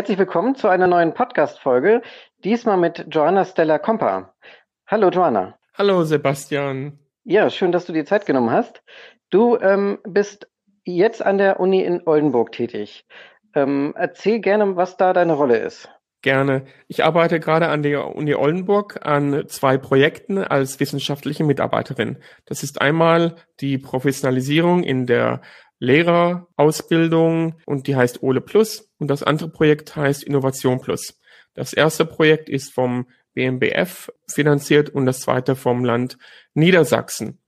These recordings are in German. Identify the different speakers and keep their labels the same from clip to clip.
Speaker 1: herzlich willkommen zu einer neuen Podcast-Folge, diesmal mit Joanna Stella Kompa. Hallo Joanna.
Speaker 2: Hallo Sebastian.
Speaker 1: Ja, schön, dass du dir Zeit genommen hast. Du ähm, bist jetzt an der Uni in Oldenburg tätig. Ähm, erzähl gerne, was da deine Rolle ist.
Speaker 2: Gerne. Ich arbeite gerade an der Uni Oldenburg an zwei Projekten als wissenschaftliche Mitarbeiterin. Das ist einmal die Professionalisierung in der Lehrerausbildung und die heißt Ole Plus und das andere Projekt heißt Innovation Plus. Das erste Projekt ist vom BMBF finanziert und das zweite vom Land Niedersachsen.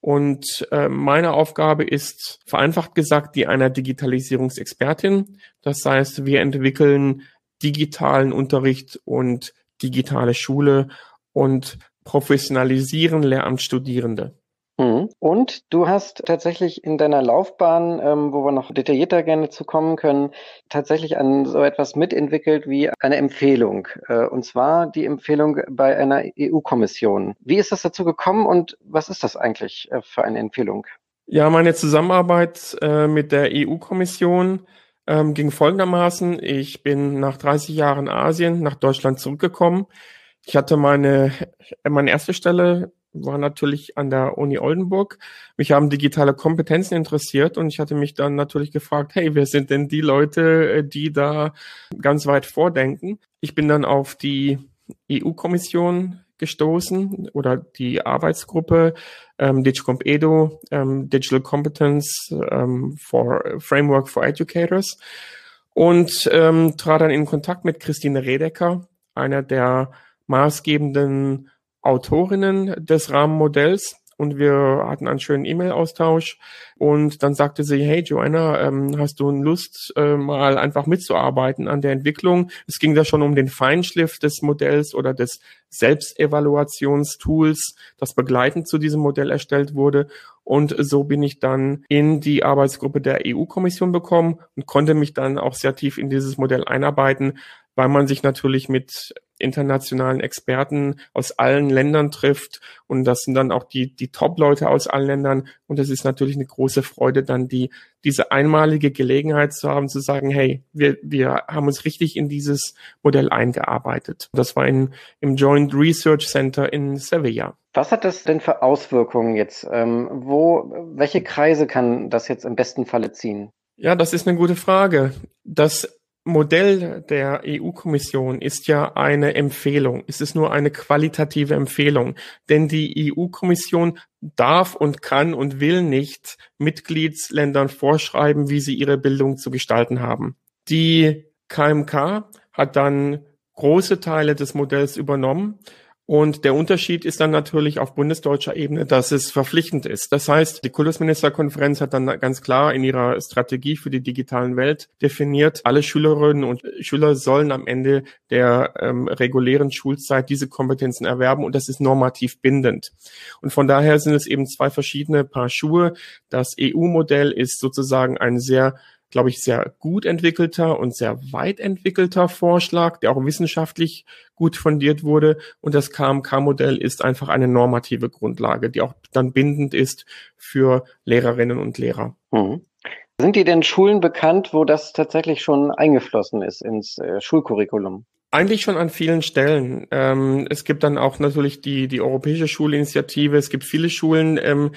Speaker 2: Und äh, meine Aufgabe ist, vereinfacht gesagt, die einer Digitalisierungsexpertin. Das heißt, wir entwickeln digitalen Unterricht und digitale Schule und professionalisieren Lehramtsstudierende.
Speaker 1: Mhm. Und du hast tatsächlich in deiner Laufbahn, ähm, wo wir noch detaillierter gerne zu kommen können, tatsächlich an so etwas mitentwickelt wie eine Empfehlung. Äh, und zwar die Empfehlung bei einer EU-Kommission. Wie ist das dazu gekommen und was ist das eigentlich äh, für eine Empfehlung?
Speaker 2: Ja, meine Zusammenarbeit äh, mit der EU-Kommission ähm, ging folgendermaßen. Ich bin nach 30 Jahren Asien nach Deutschland zurückgekommen. Ich hatte meine, meine erste Stelle war natürlich an der Uni Oldenburg. Mich haben digitale Kompetenzen interessiert und ich hatte mich dann natürlich gefragt, hey, wer sind denn die Leute, äh, die da ganz weit vordenken? Ich bin dann auf die EU-Kommission gestoßen oder die Arbeitsgruppe ähm, DigiComp Edu, ähm, Digital Competence ähm, for Framework for Educators und ähm, trat dann in Kontakt mit Christine Redecker, einer der maßgebenden Autorinnen des Rahmenmodells und wir hatten einen schönen E-Mail-Austausch und dann sagte sie, hey Joanna, ähm, hast du Lust, äh, mal einfach mitzuarbeiten an der Entwicklung? Es ging da schon um den Feinschliff des Modells oder des Selbstevaluationstools, das begleitend zu diesem Modell erstellt wurde. Und so bin ich dann in die Arbeitsgruppe der EU-Kommission bekommen und konnte mich dann auch sehr tief in dieses Modell einarbeiten, weil man sich natürlich mit internationalen Experten aus allen Ländern trifft und das sind dann auch die, die Top-Leute aus allen Ländern und es ist natürlich eine große Freude, dann die, diese einmalige Gelegenheit zu haben, zu sagen, hey, wir, wir haben uns richtig in dieses Modell eingearbeitet. Das war in, im Joint Research Center in Sevilla.
Speaker 1: Was hat das denn für Auswirkungen jetzt? Ähm, wo, welche Kreise kann das jetzt im besten Falle ziehen?
Speaker 2: Ja, das ist eine gute Frage. Das Modell der EU-Kommission ist ja eine Empfehlung. Es ist nur eine qualitative Empfehlung, denn die EU-Kommission darf und kann und will nicht Mitgliedsländern vorschreiben, wie sie ihre Bildung zu gestalten haben. Die KMK hat dann große Teile des Modells übernommen und der Unterschied ist dann natürlich auf bundesdeutscher Ebene, dass es verpflichtend ist. Das heißt, die Kultusministerkonferenz hat dann ganz klar in ihrer Strategie für die digitalen Welt definiert, alle Schülerinnen und Schüler sollen am Ende der ähm, regulären Schulzeit diese Kompetenzen erwerben und das ist normativ bindend. Und von daher sind es eben zwei verschiedene Paar Schuhe. Das EU-Modell ist sozusagen ein sehr glaube ich, sehr gut entwickelter und sehr weit entwickelter Vorschlag, der auch wissenschaftlich gut fundiert wurde. Und das KMK-Modell ist einfach eine normative Grundlage, die auch dann bindend ist für Lehrerinnen und Lehrer. Mhm.
Speaker 1: Sind dir denn Schulen bekannt, wo das tatsächlich schon eingeflossen ist ins äh, Schulcurriculum?
Speaker 2: Eigentlich schon an vielen Stellen. Ähm, es gibt dann auch natürlich die, die Europäische Schulinitiative. Es gibt viele Schulen, ähm,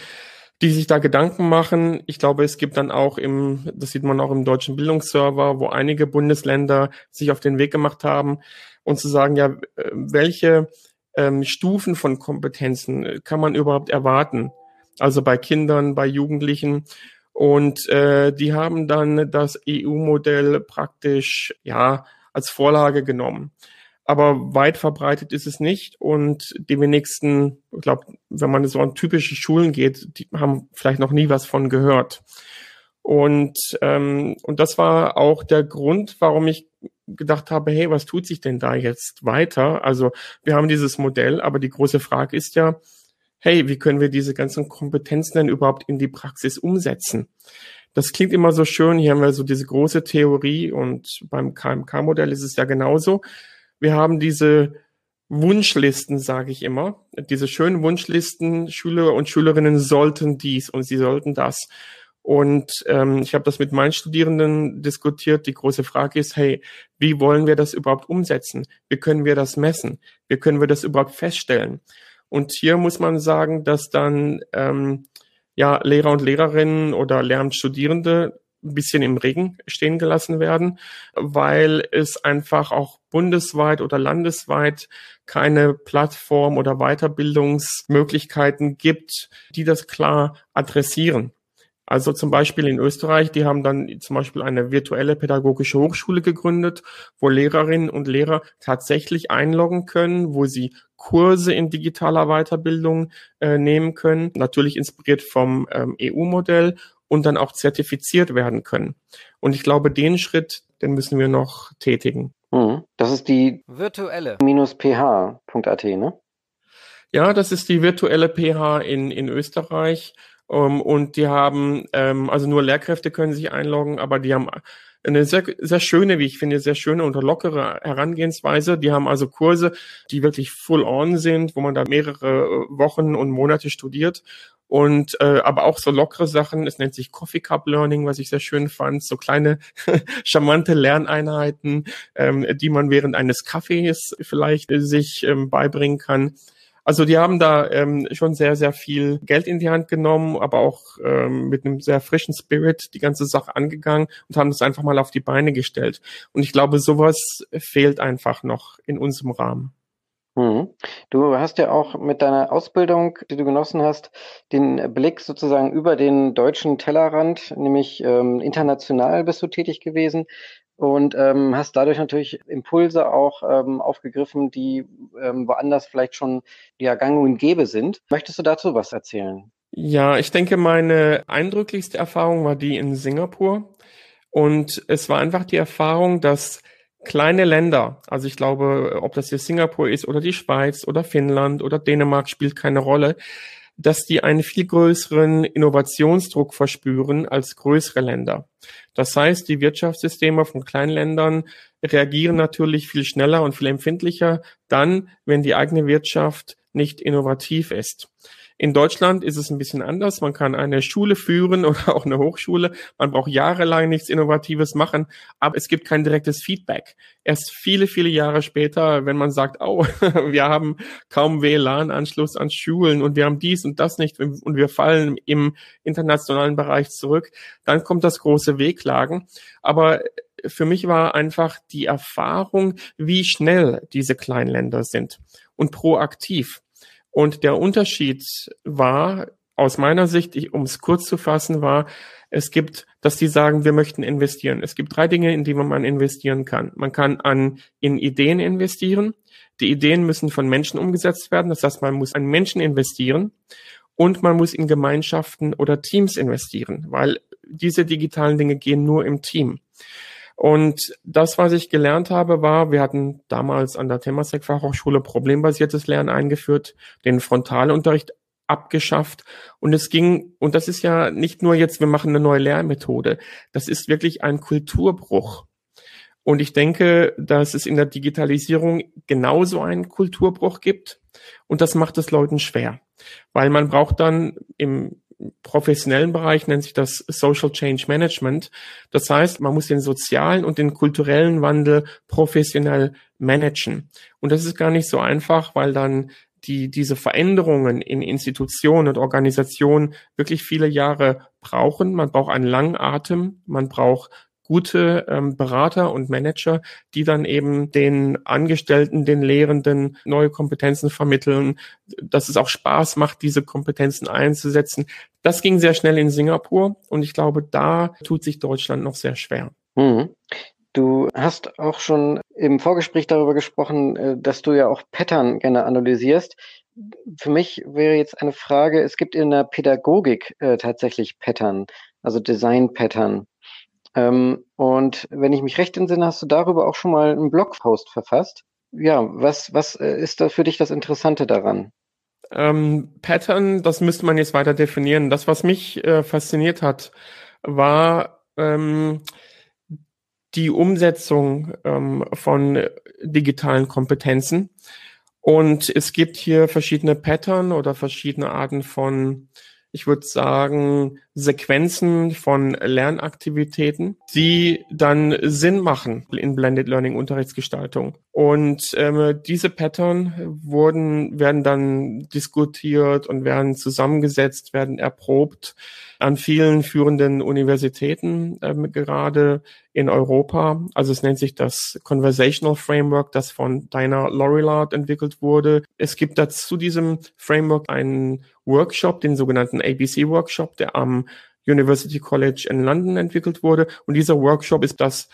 Speaker 2: die sich da Gedanken machen. Ich glaube, es gibt dann auch im, das sieht man auch im deutschen Bildungsserver, wo einige Bundesländer sich auf den Weg gemacht haben und zu sagen, ja, welche ähm, Stufen von Kompetenzen kann man überhaupt erwarten? Also bei Kindern, bei Jugendlichen. Und äh, die haben dann das EU-Modell praktisch ja als Vorlage genommen aber weit verbreitet ist es nicht und die wenigsten, ich glaube, wenn man so an typische Schulen geht, die haben vielleicht noch nie was von gehört. Und, ähm, und das war auch der Grund, warum ich gedacht habe, hey, was tut sich denn da jetzt weiter? Also wir haben dieses Modell, aber die große Frage ist ja, hey, wie können wir diese ganzen Kompetenzen denn überhaupt in die Praxis umsetzen? Das klingt immer so schön, hier haben wir so diese große Theorie und beim KMK-Modell ist es ja genauso wir haben diese Wunschlisten, sage ich immer, diese schönen Wunschlisten, Schüler und Schülerinnen sollten dies und sie sollten das. Und ähm, ich habe das mit meinen Studierenden diskutiert. Die große Frage ist, hey, wie wollen wir das überhaupt umsetzen? Wie können wir das messen? Wie können wir das überhaupt feststellen? Und hier muss man sagen, dass dann ähm, ja Lehrer und Lehrerinnen oder Lehramtsstudierende ein bisschen im Regen stehen gelassen werden, weil es einfach auch bundesweit oder landesweit keine Plattform oder Weiterbildungsmöglichkeiten gibt, die das klar adressieren. Also zum Beispiel in Österreich, die haben dann zum Beispiel eine virtuelle pädagogische Hochschule gegründet, wo Lehrerinnen und Lehrer tatsächlich einloggen können, wo sie Kurse in digitaler Weiterbildung äh, nehmen können, natürlich inspiriert vom ähm, EU-Modell und dann auch zertifiziert werden können. Und ich glaube, den Schritt, den müssen wir noch tätigen.
Speaker 1: Mhm. Das ist die virtuelle ph.at, ne?
Speaker 2: Ja, das ist die virtuelle PH in, in Österreich. Um, ähm, und die haben, ähm, also nur Lehrkräfte können sich einloggen, aber die haben eine sehr, sehr schöne, wie ich finde, sehr schöne und lockere Herangehensweise. Die haben also Kurse, die wirklich full on sind, wo man da mehrere Wochen und Monate studiert und äh, aber auch so lockere Sachen. Es nennt sich Coffee Cup Learning, was ich sehr schön fand. So kleine charmante Lerneinheiten, ähm, die man während eines Kaffees vielleicht äh, sich ähm, beibringen kann. Also die haben da ähm, schon sehr, sehr viel Geld in die Hand genommen, aber auch ähm, mit einem sehr frischen Spirit die ganze Sache angegangen und haben das einfach mal auf die Beine gestellt. Und ich glaube, sowas fehlt einfach noch in unserem Rahmen.
Speaker 1: Hm. Du hast ja auch mit deiner Ausbildung, die du genossen hast, den Blick sozusagen über den deutschen Tellerrand, nämlich ähm, international bist du tätig gewesen und ähm, hast dadurch natürlich Impulse auch ähm, aufgegriffen, die ähm, woanders vielleicht schon ja gang und gäbe sind. Möchtest du dazu was erzählen?
Speaker 2: Ja, ich denke, meine eindrücklichste Erfahrung war die in Singapur. Und es war einfach die Erfahrung, dass kleine Länder, also ich glaube, ob das jetzt Singapur ist oder die Schweiz oder Finnland oder Dänemark spielt keine Rolle, dass die einen viel größeren Innovationsdruck verspüren als größere Länder. Das heißt, die Wirtschaftssysteme von kleinen Ländern reagieren natürlich viel schneller und viel empfindlicher dann, wenn die eigene Wirtschaft nicht innovativ ist. In Deutschland ist es ein bisschen anders. Man kann eine Schule führen oder auch eine Hochschule. Man braucht jahrelang nichts Innovatives machen, aber es gibt kein direktes Feedback. Erst viele, viele Jahre später, wenn man sagt, oh, wir haben kaum WLAN-Anschluss an Schulen und wir haben dies und das nicht und wir fallen im internationalen Bereich zurück, dann kommt das große Wehklagen. Aber für mich war einfach die Erfahrung, wie schnell diese Kleinländer sind und proaktiv. Und der Unterschied war, aus meiner Sicht, um es kurz zu fassen, war, es gibt, dass die sagen, wir möchten investieren. Es gibt drei Dinge, in die man investieren kann. Man kann an, in Ideen investieren. Die Ideen müssen von Menschen umgesetzt werden. Das heißt, man muss an Menschen investieren und man muss in Gemeinschaften oder Teams investieren, weil diese digitalen Dinge gehen nur im Team. Und das, was ich gelernt habe, war, wir hatten damals an der Temasek Fachhochschule problembasiertes Lernen eingeführt, den Frontalunterricht abgeschafft. Und es ging, und das ist ja nicht nur jetzt, wir machen eine neue Lehrmethode, das ist wirklich ein Kulturbruch. Und ich denke, dass es in der Digitalisierung genauso einen Kulturbruch gibt. Und das macht es Leuten schwer, weil man braucht dann im professionellen Bereich nennt sich das Social Change Management. Das heißt, man muss den sozialen und den kulturellen Wandel professionell managen. Und das ist gar nicht so einfach, weil dann die, diese Veränderungen in Institutionen und Organisationen wirklich viele Jahre brauchen. Man braucht einen langen Atem, man braucht gute ähm, Berater und Manager, die dann eben den Angestellten, den Lehrenden neue Kompetenzen vermitteln, dass es auch Spaß macht, diese Kompetenzen einzusetzen. Das ging sehr schnell in Singapur und ich glaube, da tut sich Deutschland noch sehr schwer.
Speaker 1: Mhm. Du hast auch schon im Vorgespräch darüber gesprochen, äh, dass du ja auch Pattern gerne analysierst. Für mich wäre jetzt eine Frage, es gibt in der Pädagogik äh, tatsächlich Pattern, also Design-Pattern. Ähm, und wenn ich mich recht entsinne, hast du darüber auch schon mal einen Blogpost verfasst. Ja, was, was äh, ist da für dich das Interessante daran?
Speaker 2: Ähm, Pattern, das müsste man jetzt weiter definieren. Das, was mich äh, fasziniert hat, war ähm, die Umsetzung ähm, von digitalen Kompetenzen. Und es gibt hier verschiedene Pattern oder verschiedene Arten von, ich würde sagen, Sequenzen von Lernaktivitäten, die dann Sinn machen in Blended Learning Unterrichtsgestaltung. Und ähm, diese Pattern wurden, werden dann diskutiert und werden zusammengesetzt, werden erprobt an vielen führenden Universitäten ähm, gerade in Europa. Also es nennt sich das Conversational Framework, das von Dinah Lorillard entwickelt wurde. Es gibt dazu diesem Framework einen Workshop, den sogenannten ABC Workshop, der am University College in London entwickelt wurde. Und dieser Workshop ist das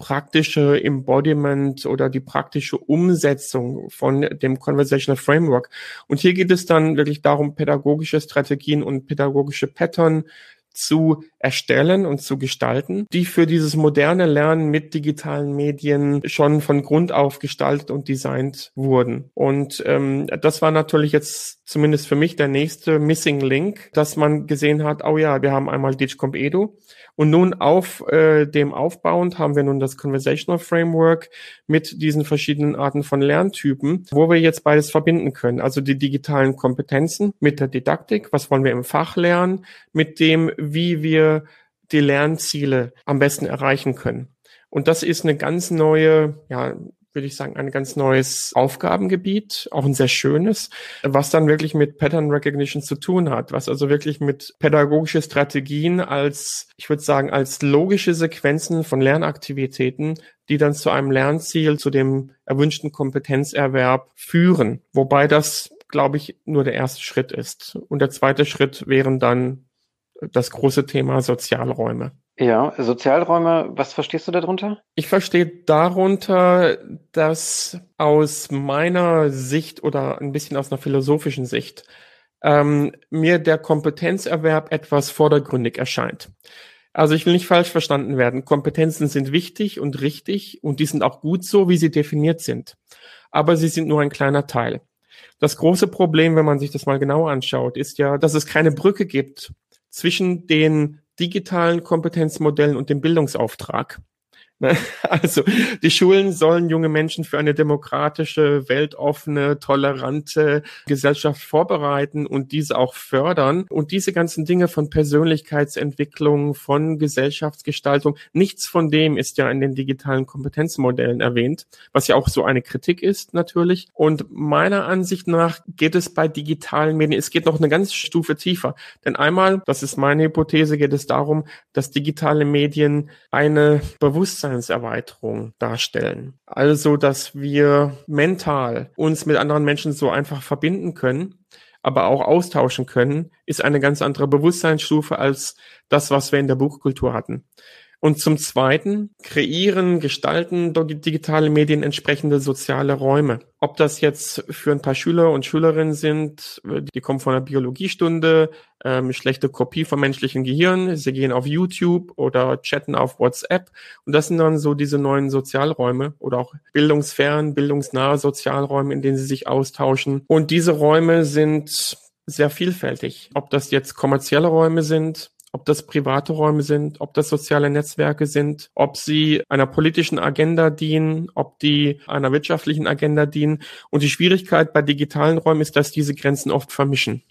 Speaker 2: praktische Embodiment oder die praktische Umsetzung von dem Conversational Framework. Und hier geht es dann wirklich darum, pädagogische Strategien und pädagogische Pattern zu erstellen und zu gestalten, die für dieses moderne Lernen mit digitalen Medien schon von Grund auf gestaltet und designt wurden. Und ähm, das war natürlich jetzt zumindest für mich der nächste Missing Link, dass man gesehen hat, oh ja, wir haben einmal Digicomp Edu und nun auf äh, dem aufbauend haben wir nun das Conversational Framework mit diesen verschiedenen Arten von Lerntypen, wo wir jetzt beides verbinden können. Also die digitalen Kompetenzen mit der Didaktik, was wollen wir im Fach lernen, mit dem, wie wir die Lernziele am besten erreichen können. Und das ist eine ganz neue, ja, würde ich sagen, ein ganz neues Aufgabengebiet, auch ein sehr schönes, was dann wirklich mit Pattern Recognition zu tun hat, was also wirklich mit pädagogische Strategien als, ich würde sagen, als logische Sequenzen von Lernaktivitäten, die dann zu einem Lernziel, zu dem erwünschten Kompetenzerwerb führen. Wobei das, glaube ich, nur der erste Schritt ist. Und der zweite Schritt wären dann das große Thema Sozialräume.
Speaker 1: Ja, Sozialräume, was verstehst du darunter?
Speaker 2: Ich verstehe darunter, dass aus meiner Sicht oder ein bisschen aus einer philosophischen Sicht ähm, mir der Kompetenzerwerb etwas vordergründig erscheint. Also ich will nicht falsch verstanden werden. Kompetenzen sind wichtig und richtig und die sind auch gut so, wie sie definiert sind. Aber sie sind nur ein kleiner Teil. Das große Problem, wenn man sich das mal genauer anschaut, ist ja, dass es keine Brücke gibt zwischen den digitalen Kompetenzmodellen und dem Bildungsauftrag. Also die Schulen sollen junge Menschen für eine demokratische, weltoffene, tolerante Gesellschaft vorbereiten und diese auch fördern. Und diese ganzen Dinge von Persönlichkeitsentwicklung, von Gesellschaftsgestaltung, nichts von dem ist ja in den digitalen Kompetenzmodellen erwähnt, was ja auch so eine Kritik ist natürlich. Und meiner Ansicht nach geht es bei digitalen Medien, es geht noch eine ganze Stufe tiefer. Denn einmal, das ist meine Hypothese, geht es darum, dass digitale Medien eine Bewusstsein Bewusstseinserweiterung darstellen. Also, dass wir mental uns mit anderen Menschen so einfach verbinden können, aber auch austauschen können, ist eine ganz andere Bewusstseinsstufe als das, was wir in der Buchkultur hatten. Und zum Zweiten kreieren, gestalten digitale Medien entsprechende soziale Räume. Ob das jetzt für ein paar Schüler und Schülerinnen sind, die kommen von einer Biologiestunde, ähm, schlechte Kopie vom menschlichen Gehirn, sie gehen auf YouTube oder chatten auf WhatsApp. Und das sind dann so diese neuen Sozialräume oder auch bildungsfern, bildungsnahe Sozialräume, in denen sie sich austauschen. Und diese Räume sind sehr vielfältig. Ob das jetzt kommerzielle Räume sind, ob das private Räume sind, ob das soziale Netzwerke sind, ob sie einer politischen Agenda dienen, ob die einer wirtschaftlichen Agenda dienen. Und die Schwierigkeit bei digitalen Räumen ist, dass diese Grenzen oft vermischen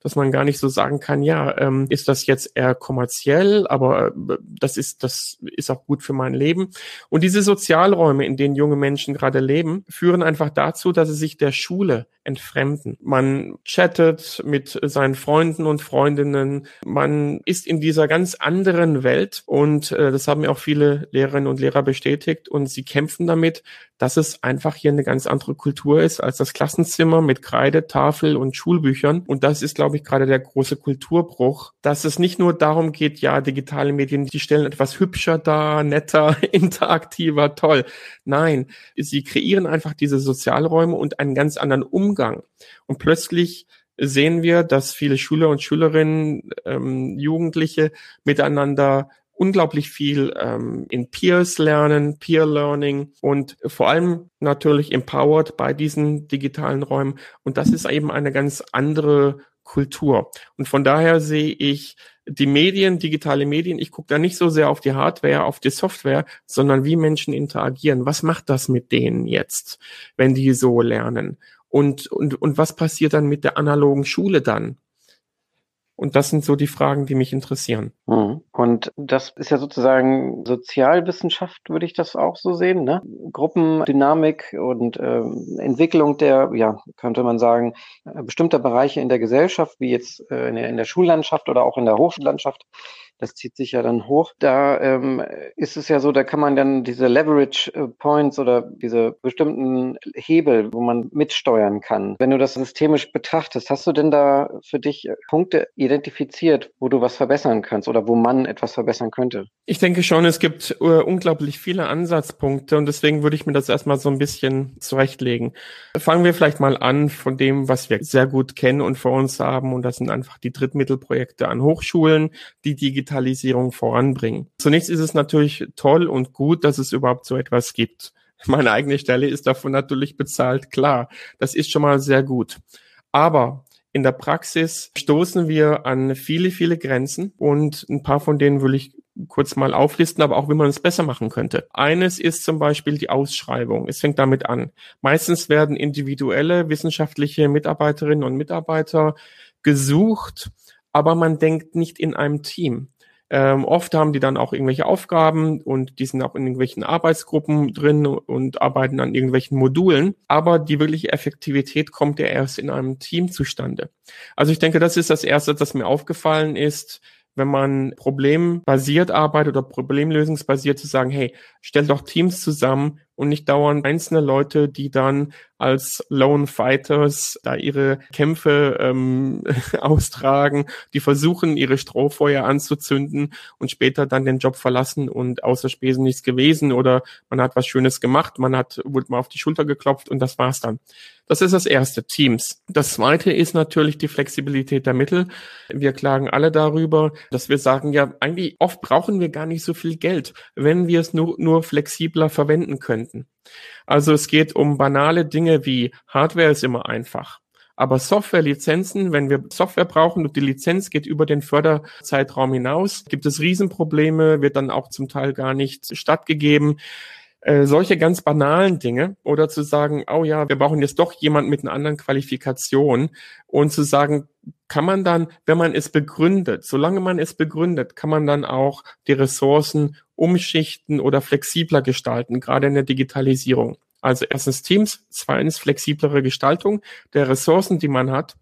Speaker 2: dass man gar nicht so sagen kann, ja, ähm, ist das jetzt eher kommerziell, aber äh, das ist, das ist auch gut für mein Leben. Und diese Sozialräume, in denen junge Menschen gerade leben, führen einfach dazu, dass sie sich der Schule entfremden. Man chattet mit seinen Freunden und Freundinnen, man ist in dieser ganz anderen Welt und äh, das haben ja auch viele Lehrerinnen und Lehrer bestätigt und sie kämpfen damit, dass es einfach hier eine ganz andere Kultur ist als das Klassenzimmer mit Kreide, Tafel und Schulbüchern. Und das ist, glaube ich, gerade der große Kulturbruch, dass es nicht nur darum geht, ja, digitale Medien, die stellen etwas hübscher dar, netter, interaktiver, toll. Nein, sie kreieren einfach diese Sozialräume und einen ganz anderen Umgang. Und plötzlich sehen wir, dass viele Schüler und Schülerinnen, ähm, Jugendliche miteinander unglaublich viel ähm, in Peers lernen, Peer Learning und vor allem natürlich empowered bei diesen digitalen Räumen. Und das ist eben eine ganz andere Kultur. Und von daher sehe ich die Medien, digitale Medien, ich gucke da nicht so sehr auf die Hardware, auf die Software, sondern wie Menschen interagieren. Was macht das mit denen jetzt, wenn die so lernen? Und, und, und was passiert dann mit der analogen Schule dann? Und das sind so die Fragen, die mich interessieren.
Speaker 1: Mhm. Und das ist ja sozusagen Sozialwissenschaft, würde ich das auch so sehen, ne? Gruppendynamik und äh, Entwicklung der, ja, könnte man sagen, äh, bestimmter Bereiche in der Gesellschaft, wie jetzt äh, in, der, in der Schullandschaft oder auch in der Hochschullandschaft das zieht sich ja dann hoch. Da ähm, ist es ja so, da kann man dann diese Leverage äh, Points oder diese bestimmten Hebel, wo man mitsteuern kann. Wenn du das systemisch betrachtest, hast du denn da für dich Punkte identifiziert, wo du was verbessern kannst oder wo man etwas verbessern könnte?
Speaker 2: Ich denke schon, es gibt uh, unglaublich viele Ansatzpunkte und deswegen würde ich mir das erstmal so ein bisschen zurechtlegen. Fangen wir vielleicht mal an von dem, was wir sehr gut kennen und vor uns haben und das sind einfach die Drittmittelprojekte an Hochschulen, die digital Digitalisierung voranbringen. Zunächst ist es natürlich toll und gut, dass es überhaupt so etwas gibt. Meine eigene Stelle ist davon natürlich bezahlt, klar. Das ist schon mal sehr gut. Aber in der Praxis stoßen wir an viele, viele Grenzen und ein paar von denen will ich kurz mal auflisten, aber auch wie man es besser machen könnte. Eines ist zum Beispiel die Ausschreibung. Es fängt damit an. Meistens werden individuelle wissenschaftliche Mitarbeiterinnen und Mitarbeiter gesucht, aber man denkt nicht in einem Team. Ähm, oft haben die dann auch irgendwelche Aufgaben und die sind auch in irgendwelchen Arbeitsgruppen drin und arbeiten an irgendwelchen Modulen. Aber die wirkliche Effektivität kommt ja erst in einem Team zustande. Also ich denke, das ist das Erste, das mir aufgefallen ist wenn man problembasiert arbeitet oder problemlösungsbasiert zu sagen, hey, stell doch Teams zusammen und nicht dauernd einzelne Leute, die dann als Lone Fighters da ihre Kämpfe ähm, austragen, die versuchen, ihre Strohfeuer anzuzünden und später dann den Job verlassen und außer Spesen nichts gewesen oder man hat was Schönes gemacht, man hat, wurde mal auf die Schulter geklopft und das war's dann. Das ist das erste, Teams. Das zweite ist natürlich die Flexibilität der Mittel. Wir klagen alle darüber, dass wir sagen, ja, eigentlich oft brauchen wir gar nicht so viel Geld, wenn wir es nur, nur flexibler verwenden könnten. Also es geht um banale Dinge wie Hardware ist immer einfach. Aber Softwarelizenzen, wenn wir Software brauchen und die Lizenz geht über den Förderzeitraum hinaus, gibt es Riesenprobleme, wird dann auch zum Teil gar nicht stattgegeben. Äh, solche ganz banalen Dinge oder zu sagen, oh ja, wir brauchen jetzt doch jemand mit einer anderen Qualifikation und zu sagen, kann man dann, wenn man es begründet, solange man es begründet, kann man dann auch die Ressourcen umschichten oder flexibler gestalten, gerade in der Digitalisierung. Also erstens Teams, zweitens flexiblere Gestaltung der Ressourcen, die man hat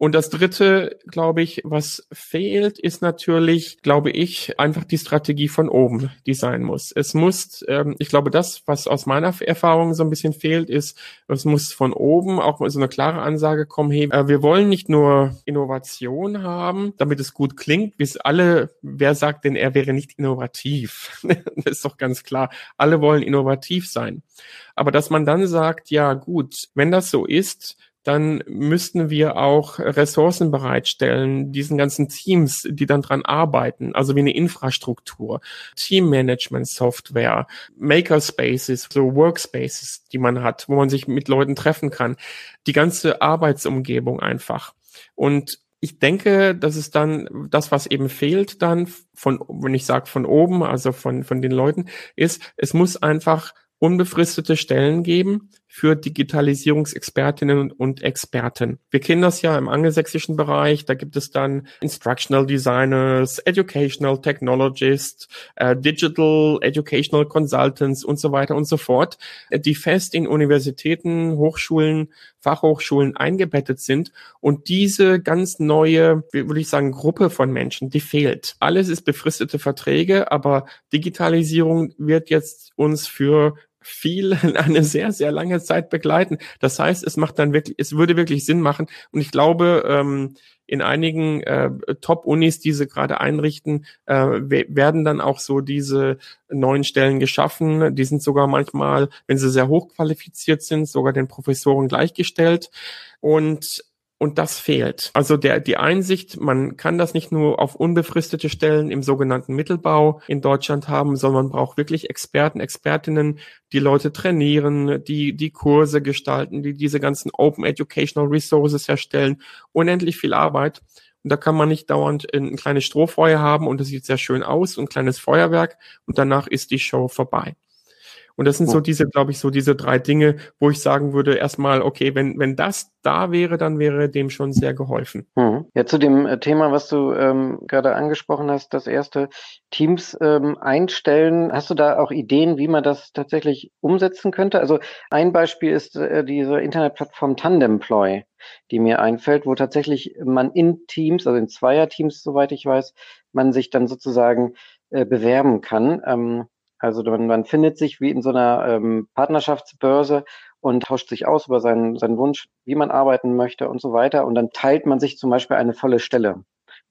Speaker 2: und das Dritte, glaube ich, was fehlt, ist natürlich, glaube ich, einfach die Strategie von oben, die sein muss. Es muss, ähm, ich glaube, das, was aus meiner Erfahrung so ein bisschen fehlt, ist, es muss von oben auch so eine klare Ansage kommen, hey, äh, wir wollen nicht nur Innovation haben, damit es gut klingt, bis alle, wer sagt denn, er wäre nicht innovativ? das ist doch ganz klar. Alle wollen innovativ sein. Aber dass man dann sagt, ja gut, wenn das so ist, dann müssten wir auch Ressourcen bereitstellen, diesen ganzen Teams, die dann dran arbeiten, also wie eine Infrastruktur, Teammanagement-Software, Makerspaces, so Workspaces, die man hat, wo man sich mit Leuten treffen kann, die ganze Arbeitsumgebung einfach. Und ich denke, das ist dann das, was eben fehlt dann von, wenn ich sage von oben, also von, von den Leuten, ist, es muss einfach unbefristete Stellen geben für Digitalisierungsexpertinnen und Experten. Wir kennen das ja im angelsächsischen Bereich. Da gibt es dann Instructional Designers, Educational Technologists, äh, Digital Educational Consultants und so weiter und so fort, die fest in Universitäten, Hochschulen, Fachhochschulen eingebettet sind. Und diese ganz neue, würde ich sagen, Gruppe von Menschen, die fehlt. Alles ist befristete Verträge, aber Digitalisierung wird jetzt uns für viel eine sehr, sehr lange Zeit begleiten. Das heißt, es macht dann wirklich, es würde wirklich Sinn machen. Und ich glaube, ähm, in einigen äh, Top-Unis, die sie gerade einrichten, äh, werden dann auch so diese neuen Stellen geschaffen. Die sind sogar manchmal, wenn sie sehr hoch qualifiziert sind, sogar den Professoren gleichgestellt. Und und das fehlt. Also der, die Einsicht, man kann das nicht nur auf unbefristete Stellen im sogenannten Mittelbau in Deutschland haben, sondern man braucht wirklich Experten, Expertinnen, die Leute trainieren, die die Kurse gestalten, die diese ganzen Open Educational Resources herstellen. Unendlich viel Arbeit. Und da kann man nicht dauernd ein kleines Strohfeuer haben und das sieht sehr schön aus, ein kleines Feuerwerk und danach ist die Show vorbei. Und das sind so diese, glaube ich, so diese drei Dinge, wo ich sagen würde, erstmal, okay, wenn, wenn das da wäre, dann wäre dem schon sehr geholfen.
Speaker 1: Hm. Ja, zu dem äh, Thema, was du ähm, gerade angesprochen hast, das erste Teams ähm, einstellen. Hast du da auch Ideen, wie man das tatsächlich umsetzen könnte? Also ein Beispiel ist äh, diese Internetplattform Tandemploy, die mir einfällt, wo tatsächlich man in Teams, also in Zweierteams, soweit ich weiß, man sich dann sozusagen äh, bewerben kann. Ähm, also man, man findet sich wie in so einer ähm, Partnerschaftsbörse und tauscht sich aus über seinen, seinen Wunsch, wie man arbeiten möchte und so weiter. Und dann teilt man sich zum Beispiel eine volle Stelle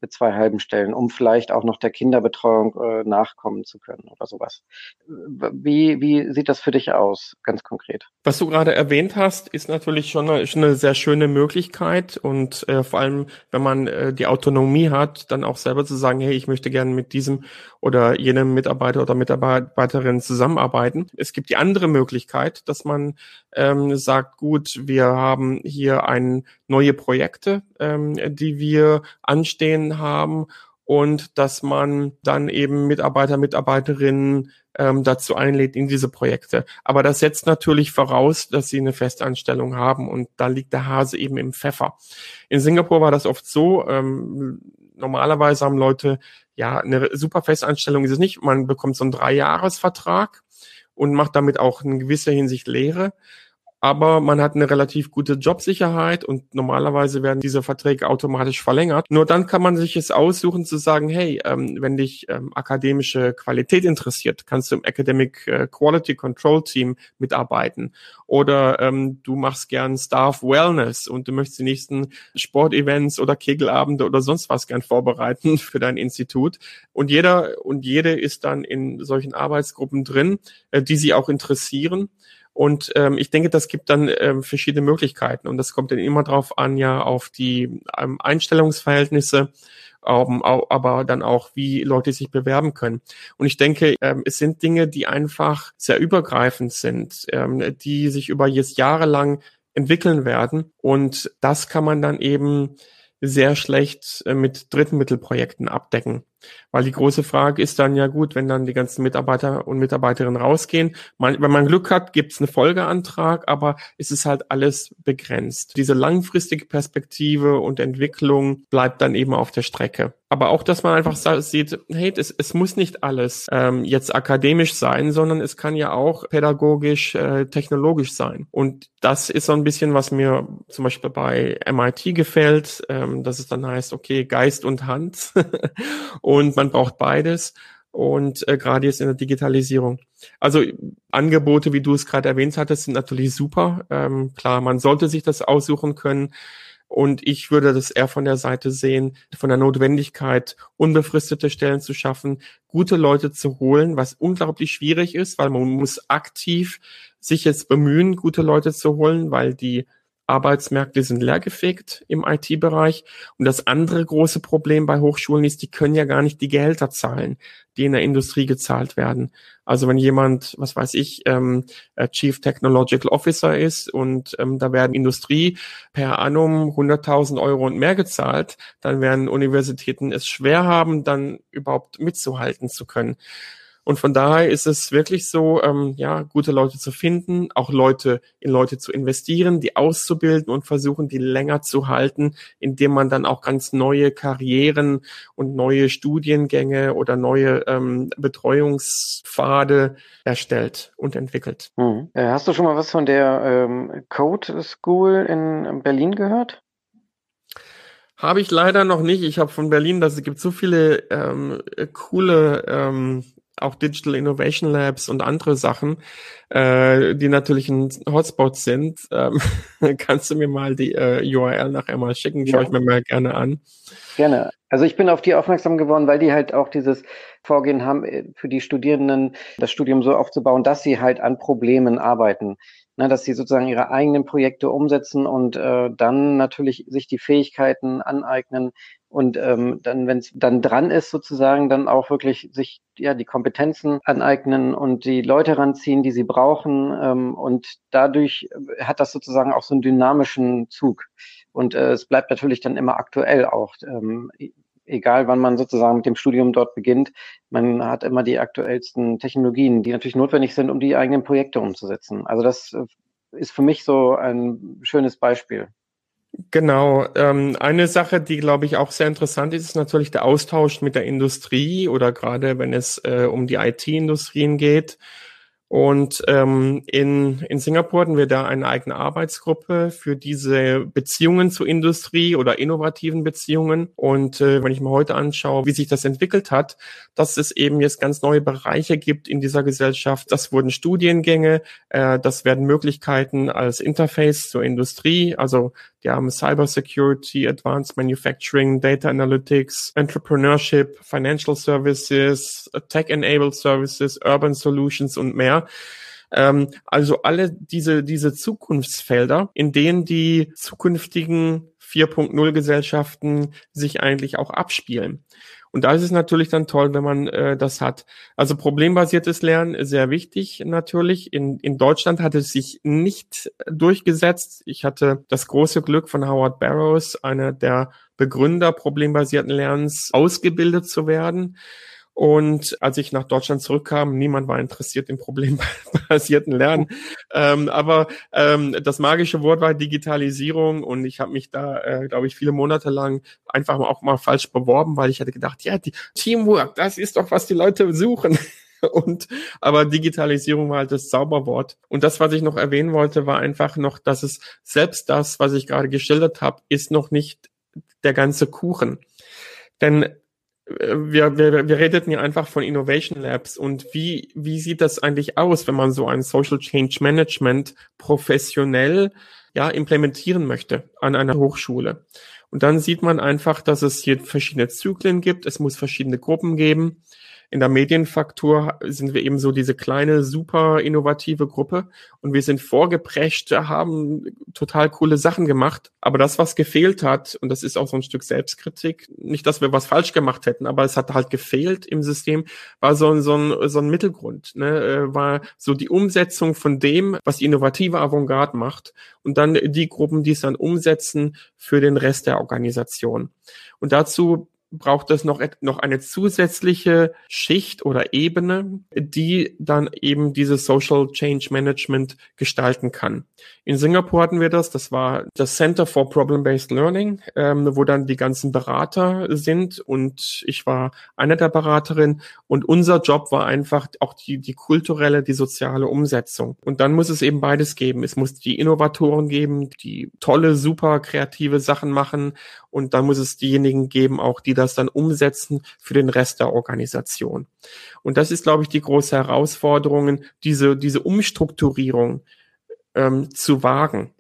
Speaker 1: mit zwei halben Stellen, um vielleicht auch noch der Kinderbetreuung äh, nachkommen zu können oder sowas. Wie, wie sieht das für dich aus, ganz konkret?
Speaker 2: Was du gerade erwähnt hast, ist natürlich schon eine, schon eine sehr schöne Möglichkeit und äh, vor allem, wenn man äh, die Autonomie hat, dann auch selber zu sagen, hey, ich möchte gerne mit diesem oder jenem Mitarbeiter oder Mitarbeiterin zusammenarbeiten. Es gibt die andere Möglichkeit, dass man ähm, sagt, gut, wir haben hier ein neue Projekte, ähm, die wir anstehen haben und dass man dann eben Mitarbeiter, Mitarbeiterinnen ähm, dazu einlädt in diese Projekte. Aber das setzt natürlich voraus, dass sie eine Festanstellung haben und da liegt der Hase eben im Pfeffer. In Singapur war das oft so, ähm, normalerweise haben Leute, ja, eine super Festanstellung ist es nicht, man bekommt so einen Dreijahresvertrag und macht damit auch in gewisser Hinsicht Lehre aber man hat eine relativ gute Jobsicherheit und normalerweise werden diese Verträge automatisch verlängert. Nur dann kann man sich es aussuchen zu sagen, hey, ähm, wenn dich ähm, akademische Qualität interessiert, kannst du im Academic äh, Quality Control Team mitarbeiten. Oder ähm, du machst gern Staff Wellness und du möchtest die nächsten Sportevents oder Kegelabende oder sonst was gern vorbereiten für dein Institut. Und jeder und jede ist dann in solchen Arbeitsgruppen drin, äh, die sie auch interessieren. Und ähm, ich denke, das gibt dann ähm, verschiedene Möglichkeiten. Und das kommt dann immer drauf an, ja, auf die ähm, Einstellungsverhältnisse, ähm, aber dann auch, wie Leute sich bewerben können. Und ich denke, ähm, es sind Dinge, die einfach sehr übergreifend sind, ähm, die sich über jetzt jahrelang entwickeln werden. Und das kann man dann eben sehr schlecht äh, mit Drittmittelprojekten abdecken. Weil die große Frage ist dann ja gut, wenn dann die ganzen Mitarbeiter und Mitarbeiterinnen rausgehen. Man, wenn man Glück hat, gibt es einen Folgeantrag, aber es ist halt alles begrenzt. Diese langfristige Perspektive und Entwicklung bleibt dann eben auf der Strecke. Aber auch, dass man einfach sieht, hey, es, es muss nicht alles ähm, jetzt akademisch sein, sondern es kann ja auch pädagogisch, äh, technologisch sein. Und das ist so ein bisschen, was mir zum Beispiel bei MIT gefällt, ähm, dass es dann heißt, okay, Geist und Hand. und man braucht beides und äh, gerade jetzt in der Digitalisierung. Also Angebote, wie du es gerade erwähnt hattest, sind natürlich super. Ähm, klar, man sollte sich das aussuchen können. Und ich würde das eher von der Seite sehen, von der Notwendigkeit, unbefristete Stellen zu schaffen, gute Leute zu holen, was unglaublich schwierig ist, weil man muss aktiv sich jetzt bemühen, gute Leute zu holen, weil die Arbeitsmärkte sind leergefegt im IT-Bereich. Und das andere große Problem bei Hochschulen ist, die können ja gar nicht die Gehälter zahlen, die in der Industrie gezahlt werden. Also wenn jemand, was weiß ich, ähm, äh, Chief Technological Officer ist und ähm, da werden Industrie per annum 100.000 Euro und mehr gezahlt, dann werden Universitäten es schwer haben, dann überhaupt mitzuhalten zu können. Und von daher ist es wirklich so, ähm, ja, gute Leute zu finden, auch Leute in Leute zu investieren, die auszubilden und versuchen, die länger zu halten, indem man dann auch ganz neue Karrieren und neue Studiengänge oder neue ähm, Betreuungspfade erstellt und entwickelt.
Speaker 1: Äh, hast du schon mal was von der ähm, Code School in Berlin gehört?
Speaker 2: Habe ich leider noch nicht. Ich habe von Berlin, dass es gibt so viele ähm, coole ähm, auch Digital Innovation Labs und andere Sachen, äh, die natürlich ein Hotspot sind. Ähm, kannst du mir mal die äh, URL nachher mal schicken? Ja. Schaue ich mir mal gerne an.
Speaker 1: Gerne. Also ich bin auf die aufmerksam geworden, weil die halt auch dieses Vorgehen haben, äh, für die Studierenden das Studium so aufzubauen, dass sie halt an Problemen arbeiten ne, dass sie sozusagen ihre eigenen Projekte umsetzen und äh, dann natürlich sich die Fähigkeiten aneignen und ähm, dann, wenn es dann dran ist, sozusagen, dann auch wirklich sich ja die Kompetenzen aneignen und die Leute ranziehen, die sie brauchen. Ähm, und dadurch hat das sozusagen auch so einen dynamischen Zug. Und äh, es bleibt natürlich dann immer aktuell auch. Ähm, egal wann man sozusagen mit dem Studium dort beginnt, man hat immer die aktuellsten Technologien, die natürlich notwendig sind, um die eigenen Projekte umzusetzen. Also das äh, ist für mich so ein schönes Beispiel.
Speaker 2: Genau. Ähm, eine Sache, die, glaube ich, auch sehr interessant ist, ist natürlich der Austausch mit der Industrie oder gerade wenn es äh, um die IT-Industrien geht. Und ähm, in, in Singapur hatten wir da eine eigene Arbeitsgruppe für diese Beziehungen zur Industrie oder innovativen Beziehungen. Und äh, wenn ich mir heute anschaue, wie sich das entwickelt hat, dass es eben jetzt ganz neue Bereiche gibt in dieser Gesellschaft. Das wurden Studiengänge, äh, das werden Möglichkeiten als Interface zur Industrie. Also die haben Cybersecurity, Advanced Manufacturing, Data Analytics, Entrepreneurship, Financial Services, Tech-Enabled Services, Urban Solutions und mehr. Ähm, also alle diese, diese Zukunftsfelder, in denen die zukünftigen 4.0 Gesellschaften sich eigentlich auch abspielen. Und da ist es natürlich dann toll, wenn man äh, das hat. Also problembasiertes Lernen ist sehr wichtig natürlich. In, in Deutschland hat es sich nicht durchgesetzt. Ich hatte das große Glück von Howard Barrows, einer der Begründer problembasierten Lernens, ausgebildet zu werden. Und als ich nach Deutschland zurückkam, niemand war interessiert im problembasierten Lernen. Ähm, aber ähm, das magische Wort war Digitalisierung und ich habe mich da, äh, glaube ich, viele Monate lang einfach auch mal falsch beworben, weil ich hatte gedacht, ja, die Teamwork, das ist doch, was die Leute suchen. Und aber Digitalisierung war halt das Zauberwort. Und das, was ich noch erwähnen wollte, war einfach noch, dass es selbst das, was ich gerade geschildert habe, ist noch nicht der ganze Kuchen. Denn wir, wir, wir redeten ja einfach von Innovation Labs und wie, wie sieht das eigentlich aus, wenn man so ein Social Change Management professionell ja, implementieren möchte an einer Hochschule? Und dann sieht man einfach, dass es hier verschiedene Zyklen gibt, es muss verschiedene Gruppen geben in der Medienfaktur sind wir eben so diese kleine, super innovative Gruppe und wir sind vorgeprescht, haben total coole Sachen gemacht. Aber das, was gefehlt hat, und das ist auch so ein Stück Selbstkritik, nicht, dass wir was falsch gemacht hätten, aber es hat halt gefehlt im System, war so ein, so ein, so ein Mittelgrund, ne? Äh, war so die Umsetzung von dem, was die innovative Avantgarde macht und dann die Gruppen, die es dann umsetzen für den Rest der Organisation. Und dazu braucht es noch, noch eine zusätzliche Schicht oder Ebene, die dann eben dieses Social Change Management gestalten kann. In Singapur hatten wir das, das war das Center for Problem-Based Learning, ähm, wo dann die ganzen Berater sind und ich war einer der Beraterinnen und unser Job war einfach auch die, die kulturelle, die soziale Umsetzung. Und dann muss es eben beides geben. Es muss die Innovatoren geben, die tolle, super kreative Sachen machen und dann muss es diejenigen geben, auch die das dann umsetzen für den Rest der Organisation. Und das ist, glaube ich, die große Herausforderung, diese, diese Umstrukturierung ähm, zu wagen.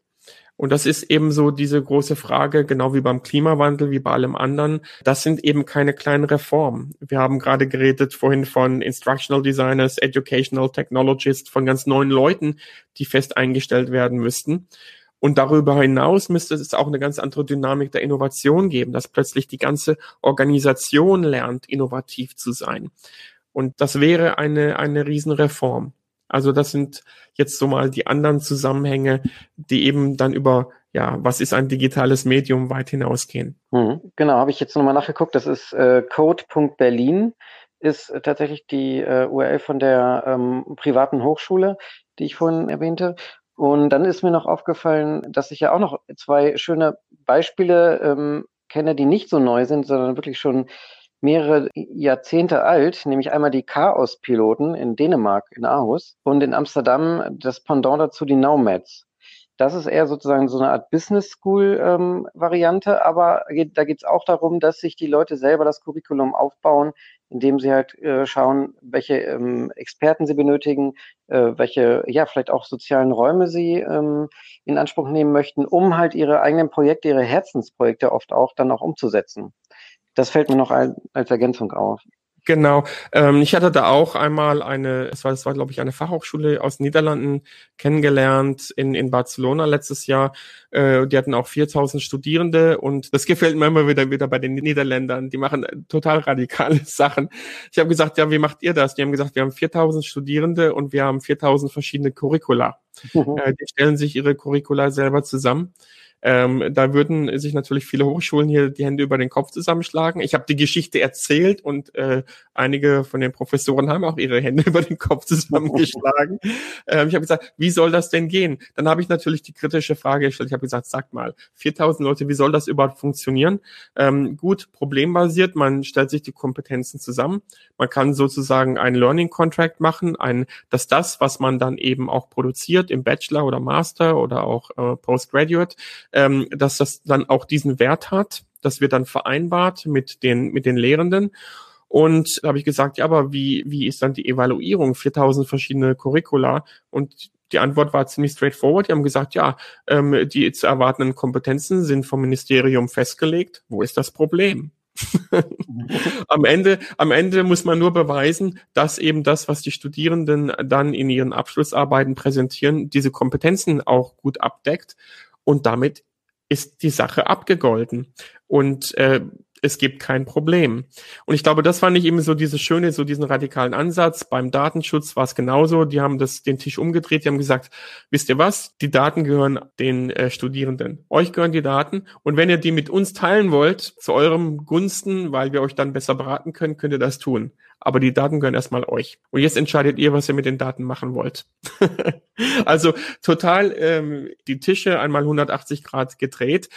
Speaker 2: Und das ist eben so diese große Frage, genau wie beim Klimawandel, wie bei allem anderen. Das sind eben keine kleinen Reformen. Wir haben gerade geredet vorhin von Instructional Designers, Educational Technologists, von ganz neuen Leuten, die fest eingestellt werden müssten. Und darüber hinaus müsste es auch eine ganz andere Dynamik der Innovation geben, dass plötzlich die ganze Organisation lernt, innovativ zu sein. Und das wäre eine, eine Riesenreform. Also das sind jetzt so mal die anderen Zusammenhänge, die eben dann über, ja, was ist ein digitales Medium weit hinausgehen.
Speaker 1: Hm, genau, habe ich jetzt nochmal nachgeguckt. Das ist äh, code.berlin, ist tatsächlich die äh, URL von der ähm, privaten Hochschule, die ich vorhin erwähnte. Und dann ist mir noch aufgefallen, dass ich ja auch noch zwei schöne Beispiele ähm, kenne, die nicht so neu sind, sondern wirklich schon mehrere Jahrzehnte alt, nämlich einmal die Chaos-Piloten in Dänemark, in Aarhus, und in Amsterdam das Pendant dazu die Nomads. Das ist eher sozusagen so eine Art Business School ähm, aber geht, da geht es auch darum, dass sich die Leute selber das Curriculum aufbauen, indem sie halt äh, schauen, welche ähm, Experten sie benötigen, äh, welche, ja, vielleicht auch sozialen Räume sie ähm, in Anspruch nehmen möchten, um halt ihre eigenen Projekte, ihre Herzensprojekte oft auch dann auch umzusetzen. Das fällt mir noch ein, als Ergänzung auf.
Speaker 2: Genau. Ähm, ich hatte da auch einmal eine, es war, das war, glaube ich, eine Fachhochschule aus den Niederlanden kennengelernt in, in Barcelona letztes Jahr. Äh, die hatten auch 4000 Studierende und das gefällt mir immer wieder, wieder bei den Niederländern. Die machen total radikale Sachen. Ich habe gesagt, ja, wie macht ihr das? Die haben gesagt, wir haben 4000 Studierende und wir haben 4000 verschiedene Curricula. Mhm. Äh, die stellen sich ihre Curricula selber zusammen. Ähm, da würden sich natürlich viele Hochschulen hier die Hände über den Kopf zusammenschlagen. Ich habe die Geschichte erzählt und äh, einige von den Professoren haben auch ihre Hände über den Kopf zusammengeschlagen. ähm, ich habe gesagt, wie soll das denn gehen? Dann habe ich natürlich die kritische Frage gestellt. Ich habe gesagt, sagt mal, 4000 Leute, wie soll das überhaupt funktionieren? Ähm, gut, problembasiert, man stellt sich die Kompetenzen zusammen. Man kann sozusagen ein Learning Contract machen, ein, dass das, was man dann eben auch produziert im Bachelor oder Master oder auch äh, Postgraduate, ähm, dass das dann auch diesen Wert hat. Das wird dann vereinbart mit den, mit den Lehrenden. Und da habe ich gesagt, ja, aber wie, wie ist dann die Evaluierung? 4000 verschiedene Curricula. Und die Antwort war ziemlich straightforward. Die haben gesagt, ja, ähm, die zu erwartenden Kompetenzen sind vom Ministerium festgelegt. Wo ist das Problem? am Ende, am Ende muss man nur beweisen, dass eben das, was die Studierenden dann in ihren Abschlussarbeiten präsentieren, diese Kompetenzen auch gut abdeckt und damit ist die Sache abgegolten. Und äh, es gibt kein Problem. Und ich glaube, das fand ich eben so dieses schöne, so diesen radikalen Ansatz. Beim Datenschutz war es genauso. Die haben das den Tisch umgedreht. Die haben gesagt, wisst ihr was? Die Daten gehören den äh, Studierenden. Euch gehören die Daten. Und wenn ihr die mit uns teilen wollt, zu eurem Gunsten, weil wir euch dann besser beraten können, könnt ihr das tun aber die Daten gehören erstmal euch. Und jetzt entscheidet ihr, was ihr mit den Daten machen wollt. also total ähm, die Tische einmal 180 Grad gedreht.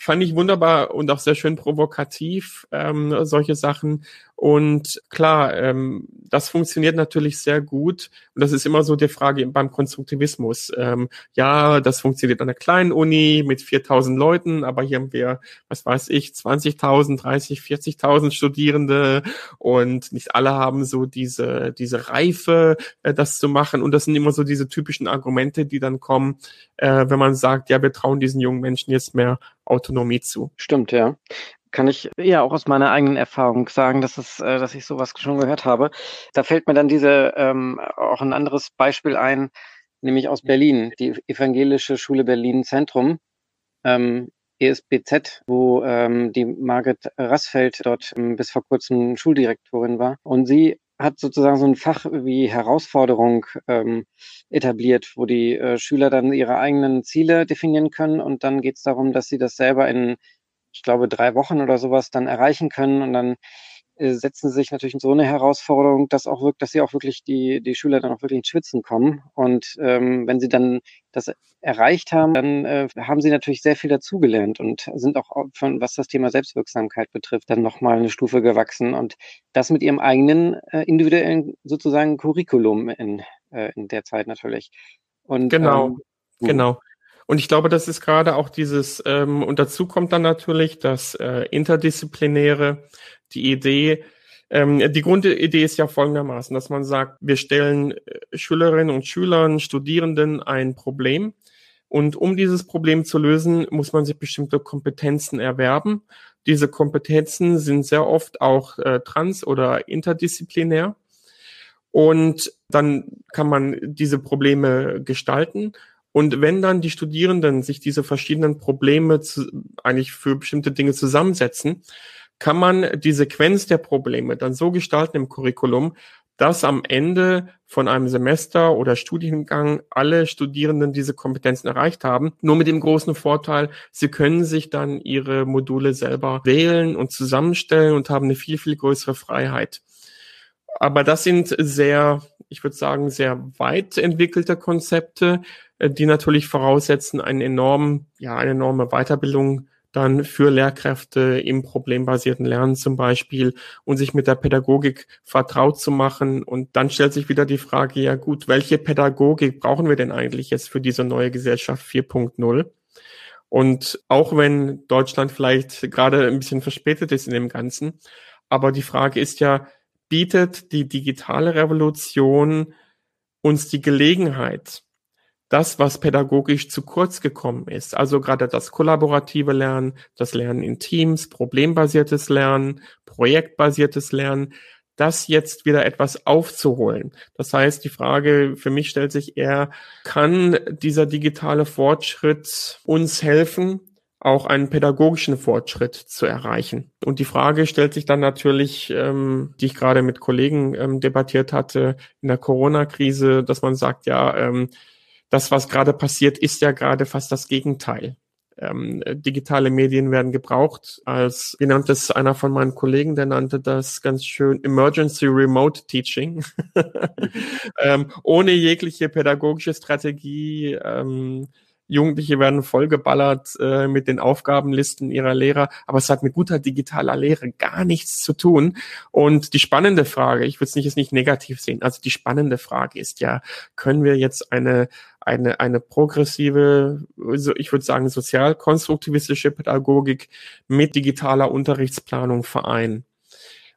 Speaker 2: Fand ich wunderbar und auch sehr schön provokativ, ähm, solche Sachen. Und klar, ähm, das funktioniert natürlich sehr gut. Und das ist immer so die Frage beim Konstruktivismus. Ähm, ja, das funktioniert an einer kleinen Uni mit 4000 Leuten, aber hier haben wir, was weiß ich, 20.000, 30, 40.000 Studierende und nicht alle haben so diese, diese Reife, äh, das zu machen. Und das sind immer so diese typischen Argumente, die dann kommen, äh, wenn man sagt, ja, wir trauen diesen jungen Menschen jetzt mehr Autonomie zu.
Speaker 1: Stimmt, ja kann ich ja auch aus meiner eigenen Erfahrung sagen, dass es, äh, dass ich sowas schon gehört habe. Da fällt mir dann diese ähm, auch ein anderes Beispiel ein, nämlich aus Berlin, die Evangelische Schule Berlin Zentrum, ähm, ESBZ, wo ähm, die Margret Rassfeld dort ähm, bis vor kurzem Schuldirektorin war. Und sie hat sozusagen so ein Fach wie Herausforderung ähm, etabliert, wo die äh, Schüler dann ihre eigenen Ziele definieren können und dann geht es darum, dass sie das selber in ich glaube, drei Wochen oder sowas dann erreichen können. Und dann äh, setzen sie sich natürlich in so eine Herausforderung, dass auch wirklich, dass sie auch wirklich die, die Schüler dann auch wirklich ins Schwitzen kommen. Und ähm, wenn sie dann das erreicht haben, dann äh, haben sie natürlich sehr viel dazugelernt und sind auch von, was das Thema Selbstwirksamkeit betrifft, dann nochmal eine Stufe gewachsen und das mit ihrem eigenen äh, individuellen sozusagen Curriculum in, äh, in der Zeit natürlich.
Speaker 2: Und, genau, ähm, genau. Und ich glaube, das ist gerade auch dieses, ähm, und dazu kommt dann natürlich das äh, Interdisziplinäre, die Idee, ähm, die Grundidee ist ja folgendermaßen, dass man sagt, wir stellen äh, Schülerinnen und Schülern, Studierenden ein Problem. Und um dieses Problem zu lösen, muss man sich bestimmte Kompetenzen erwerben. Diese Kompetenzen sind sehr oft auch äh, trans- oder interdisziplinär. Und dann kann man diese Probleme gestalten. Und wenn dann die Studierenden sich diese verschiedenen Probleme zu, eigentlich für bestimmte Dinge zusammensetzen, kann man die Sequenz der Probleme dann so gestalten im Curriculum, dass am Ende von einem Semester oder Studiengang alle Studierenden diese Kompetenzen erreicht haben. Nur mit dem großen Vorteil, sie können sich dann ihre Module selber wählen und zusammenstellen und haben eine viel, viel größere Freiheit. Aber das sind sehr, ich würde sagen, sehr weit entwickelte Konzepte, die natürlich voraussetzen einen enormen, ja, eine enorme Weiterbildung dann für Lehrkräfte im problembasierten Lernen zum Beispiel und sich mit der Pädagogik vertraut zu machen. Und dann stellt sich wieder die Frage, ja gut, welche Pädagogik brauchen wir denn eigentlich jetzt für diese neue Gesellschaft 4.0? Und auch wenn Deutschland vielleicht gerade ein bisschen verspätet ist in dem Ganzen, aber die Frage ist ja, bietet die digitale Revolution uns die Gelegenheit, das, was pädagogisch zu kurz gekommen ist, also gerade das kollaborative Lernen, das Lernen in Teams, problembasiertes Lernen, projektbasiertes Lernen, das jetzt wieder etwas aufzuholen. Das heißt, die Frage für mich stellt sich eher, kann dieser digitale Fortschritt uns helfen, auch einen pädagogischen Fortschritt zu erreichen. Und die Frage stellt sich dann natürlich, ähm, die ich gerade mit Kollegen ähm, debattiert hatte in der Corona-Krise, dass man sagt, ja, ähm, das, was gerade passiert, ist ja gerade fast das Gegenteil. Ähm, digitale Medien werden gebraucht als, wie nannte es einer von meinen Kollegen, der nannte das ganz schön Emergency Remote Teaching, ähm, ohne jegliche pädagogische Strategie. Ähm, Jugendliche werden vollgeballert äh, mit den Aufgabenlisten ihrer Lehrer, aber es hat mit guter digitaler Lehre gar nichts zu tun. Und die spannende Frage, ich würde es nicht jetzt nicht negativ sehen, also die spannende Frage ist ja, können wir jetzt eine eine, eine progressive, ich würde sagen, sozial-konstruktivistische Pädagogik mit digitaler Unterrichtsplanung vereinen.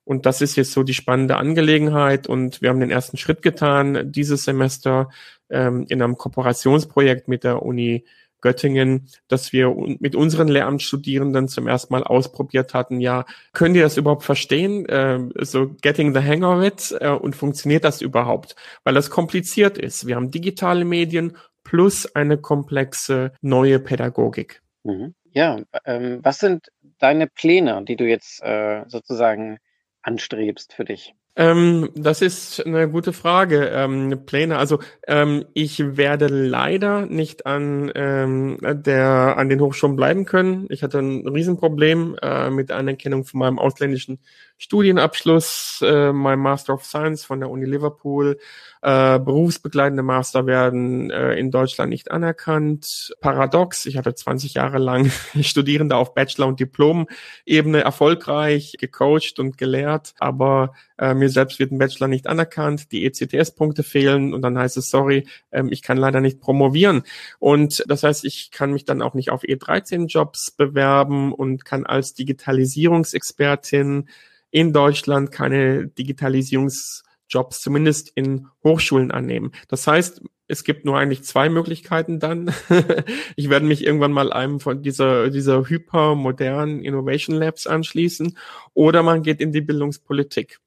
Speaker 2: Und das ist jetzt so die spannende Angelegenheit. Und wir haben den ersten Schritt getan dieses Semester ähm, in einem Kooperationsprojekt mit der Uni Göttingen, dass wir mit unseren Lehramtsstudierenden zum ersten Mal ausprobiert hatten, ja, können die das überhaupt verstehen? Äh, so getting the hang of it äh, und funktioniert das überhaupt? Weil das kompliziert ist. Wir haben digitale Medien plus eine komplexe neue Pädagogik.
Speaker 1: Mhm. Ja, ähm, was sind deine Pläne, die du jetzt äh, sozusagen anstrebst für dich?
Speaker 2: Ähm, das ist eine gute Frage. Ähm, Pläne. Also ähm, ich werde leider nicht an ähm, der an den Hochschulen bleiben können. Ich hatte ein Riesenproblem äh, mit Anerkennung von meinem ausländischen Studienabschluss, äh, mein Master of Science von der Uni Liverpool. Äh, berufsbegleitende Master werden äh, in Deutschland nicht anerkannt. Paradox. Ich hatte 20 Jahre lang Studierende auf Bachelor- und Diplom-Ebene erfolgreich gecoacht und gelehrt, aber äh, mir selbst wird ein Bachelor nicht anerkannt, die ECTS-Punkte fehlen und dann heißt es, sorry, ähm, ich kann leider nicht promovieren. Und das heißt, ich kann mich dann auch nicht auf E13-Jobs bewerben und kann als Digitalisierungsexpertin in Deutschland keine Digitalisierungsjobs zumindest in Hochschulen annehmen. Das heißt, es gibt nur eigentlich zwei Möglichkeiten dann. ich werde mich irgendwann mal einem von dieser, dieser hypermodernen Innovation Labs anschließen oder man geht in die Bildungspolitik.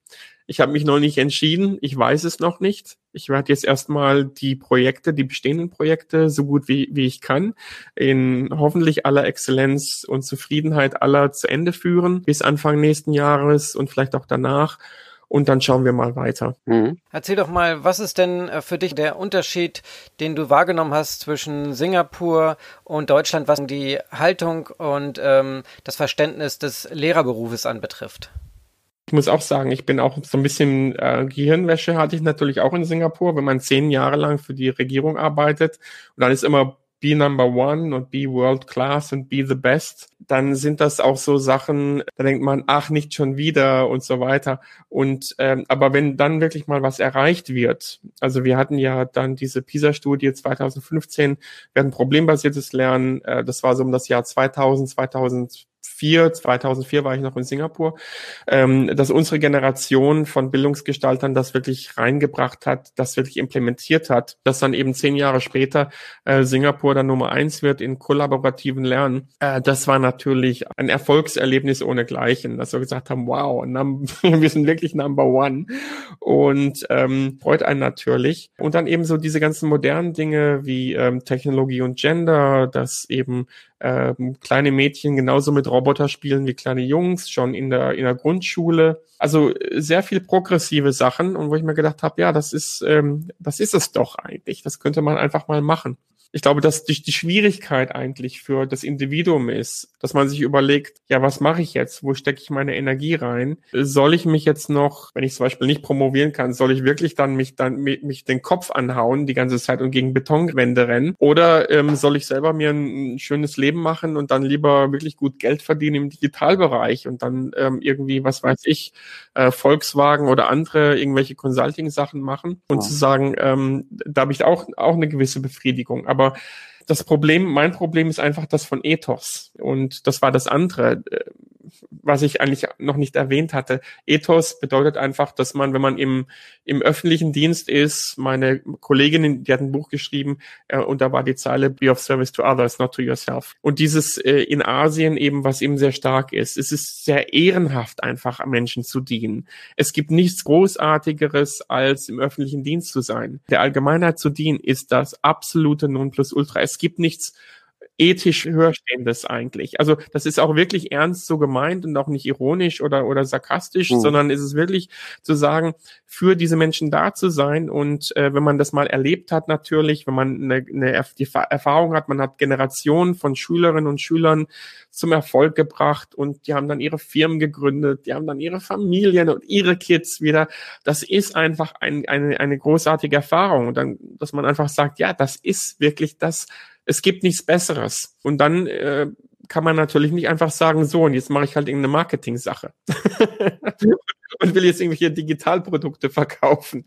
Speaker 2: Ich habe mich noch nicht entschieden. Ich weiß es noch nicht. Ich werde jetzt erstmal die Projekte, die bestehenden Projekte, so gut wie, wie ich kann, in hoffentlich aller Exzellenz und Zufriedenheit aller zu Ende führen, bis Anfang nächsten Jahres und vielleicht auch danach. Und dann schauen wir mal weiter.
Speaker 1: Mhm. Erzähl doch mal, was ist denn äh, für dich der Unterschied, den du wahrgenommen hast zwischen Singapur und Deutschland, was die Haltung und ähm, das Verständnis des Lehrerberufes anbetrifft?
Speaker 2: Ich muss auch sagen, ich bin auch so ein bisschen äh, Gehirnwäsche hatte ich natürlich auch in Singapur, wenn man zehn Jahre lang für die Regierung arbeitet und dann ist immer be number one und be world class und be the best, dann sind das auch so Sachen, da denkt man, ach, nicht schon wieder und so weiter. Und ähm, aber wenn dann wirklich mal was erreicht wird, also wir hatten ja dann diese PISA-Studie 2015, wir hatten problembasiertes Lernen, äh, das war so um das Jahr 2000, 2000 2004, 2004 war ich noch in Singapur, ähm, dass unsere Generation von Bildungsgestaltern das wirklich reingebracht hat, das wirklich implementiert hat, dass dann eben zehn Jahre später äh, Singapur dann Nummer eins wird in kollaborativen Lernen. Äh, das war natürlich ein Erfolgserlebnis ohnegleichen, dass wir gesagt haben, wow, wir sind wirklich Number One und ähm, freut einen natürlich. Und dann eben so diese ganzen modernen Dinge wie ähm, Technologie und Gender, dass eben ähm, kleine Mädchen genauso mit Roboter spielen wie kleine Jungs, schon in der, in der Grundschule. Also äh, sehr viel progressive Sachen und wo ich mir gedacht habe, ja, das ist, ähm, das ist es doch eigentlich. Das könnte man einfach mal machen ich glaube, dass die, die Schwierigkeit eigentlich für das Individuum ist, dass man sich überlegt, ja, was mache ich jetzt? Wo stecke ich meine Energie rein? Soll ich mich jetzt noch, wenn ich zum Beispiel nicht promovieren kann, soll ich wirklich dann mich dann mich, den Kopf anhauen die ganze Zeit und gegen Betonwände rennen? Oder ähm, soll ich selber mir ein, ein schönes Leben machen und dann lieber wirklich gut Geld verdienen im Digitalbereich und dann ähm, irgendwie, was weiß ich, äh, Volkswagen oder andere irgendwelche Consulting-Sachen machen und ja. zu sagen, ähm, da habe ich auch, auch eine gewisse Befriedigung. Aber das Problem, mein Problem ist einfach das von Ethos. Und das war das andere was ich eigentlich noch nicht erwähnt hatte. Ethos bedeutet einfach, dass man, wenn man im, im öffentlichen Dienst ist, meine Kollegin, die hat ein Buch geschrieben äh, und da war die Zeile Be of Service to Others, not to yourself. Und dieses äh, in Asien eben, was eben sehr stark ist, es ist sehr ehrenhaft einfach Menschen zu dienen. Es gibt nichts Großartigeres, als im öffentlichen Dienst zu sein. Der Allgemeinheit zu dienen ist das absolute Nonplusultra. Es gibt nichts ethisch höherstehendes eigentlich. Also das ist auch wirklich ernst so gemeint und auch nicht ironisch oder, oder sarkastisch, mhm. sondern ist es wirklich zu sagen, für diese Menschen da zu sein und äh, wenn man das mal erlebt hat natürlich, wenn man eine, eine die Erfahrung hat, man hat Generationen von Schülerinnen und Schülern zum Erfolg gebracht und die haben dann ihre Firmen gegründet, die haben dann ihre Familien und ihre Kids wieder. Das ist einfach ein, eine, eine großartige Erfahrung und dann, dass man einfach sagt, ja, das ist wirklich das, es gibt nichts Besseres. Und dann äh, kann man natürlich nicht einfach sagen, so, und jetzt mache ich halt irgendeine Marketing-Sache und will jetzt irgendwelche Digitalprodukte verkaufen.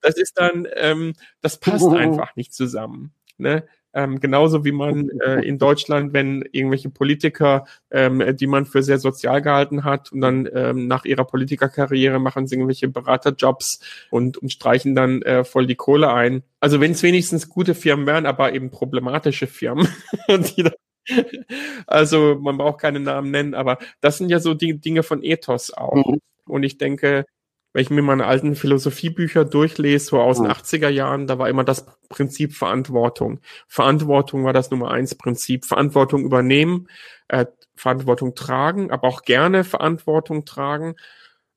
Speaker 2: Das ist dann, ähm, das passt einfach nicht zusammen. Ne? Ähm, genauso wie man äh, in Deutschland, wenn irgendwelche Politiker, ähm, die man für sehr sozial gehalten hat und dann ähm, nach ihrer Politikerkarriere machen sie irgendwelche Beraterjobs und, und streichen dann äh, voll die Kohle ein. Also wenn es wenigstens gute Firmen wären, aber eben problematische Firmen, die dann also man braucht keine Namen nennen, aber das sind ja so die Dinge von Ethos auch. Mhm. Und ich denke, wenn ich mir meine alten Philosophiebücher durchlese, so aus den 80er Jahren, da war immer das Prinzip Verantwortung. Verantwortung war das Nummer eins Prinzip. Verantwortung übernehmen, äh, Verantwortung tragen, aber auch gerne Verantwortung tragen.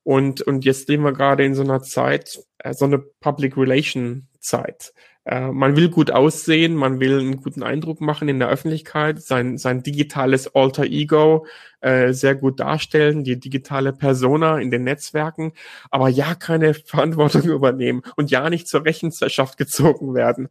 Speaker 2: Und, und jetzt leben wir gerade in so einer Zeit, äh, so eine Public Relation Zeit. Äh, man will gut aussehen, man will einen guten Eindruck machen in der Öffentlichkeit, sein, sein digitales Alter Ego äh, sehr gut darstellen, die digitale Persona in den Netzwerken, aber ja keine Verantwortung übernehmen und ja nicht zur Rechenschaft gezogen werden.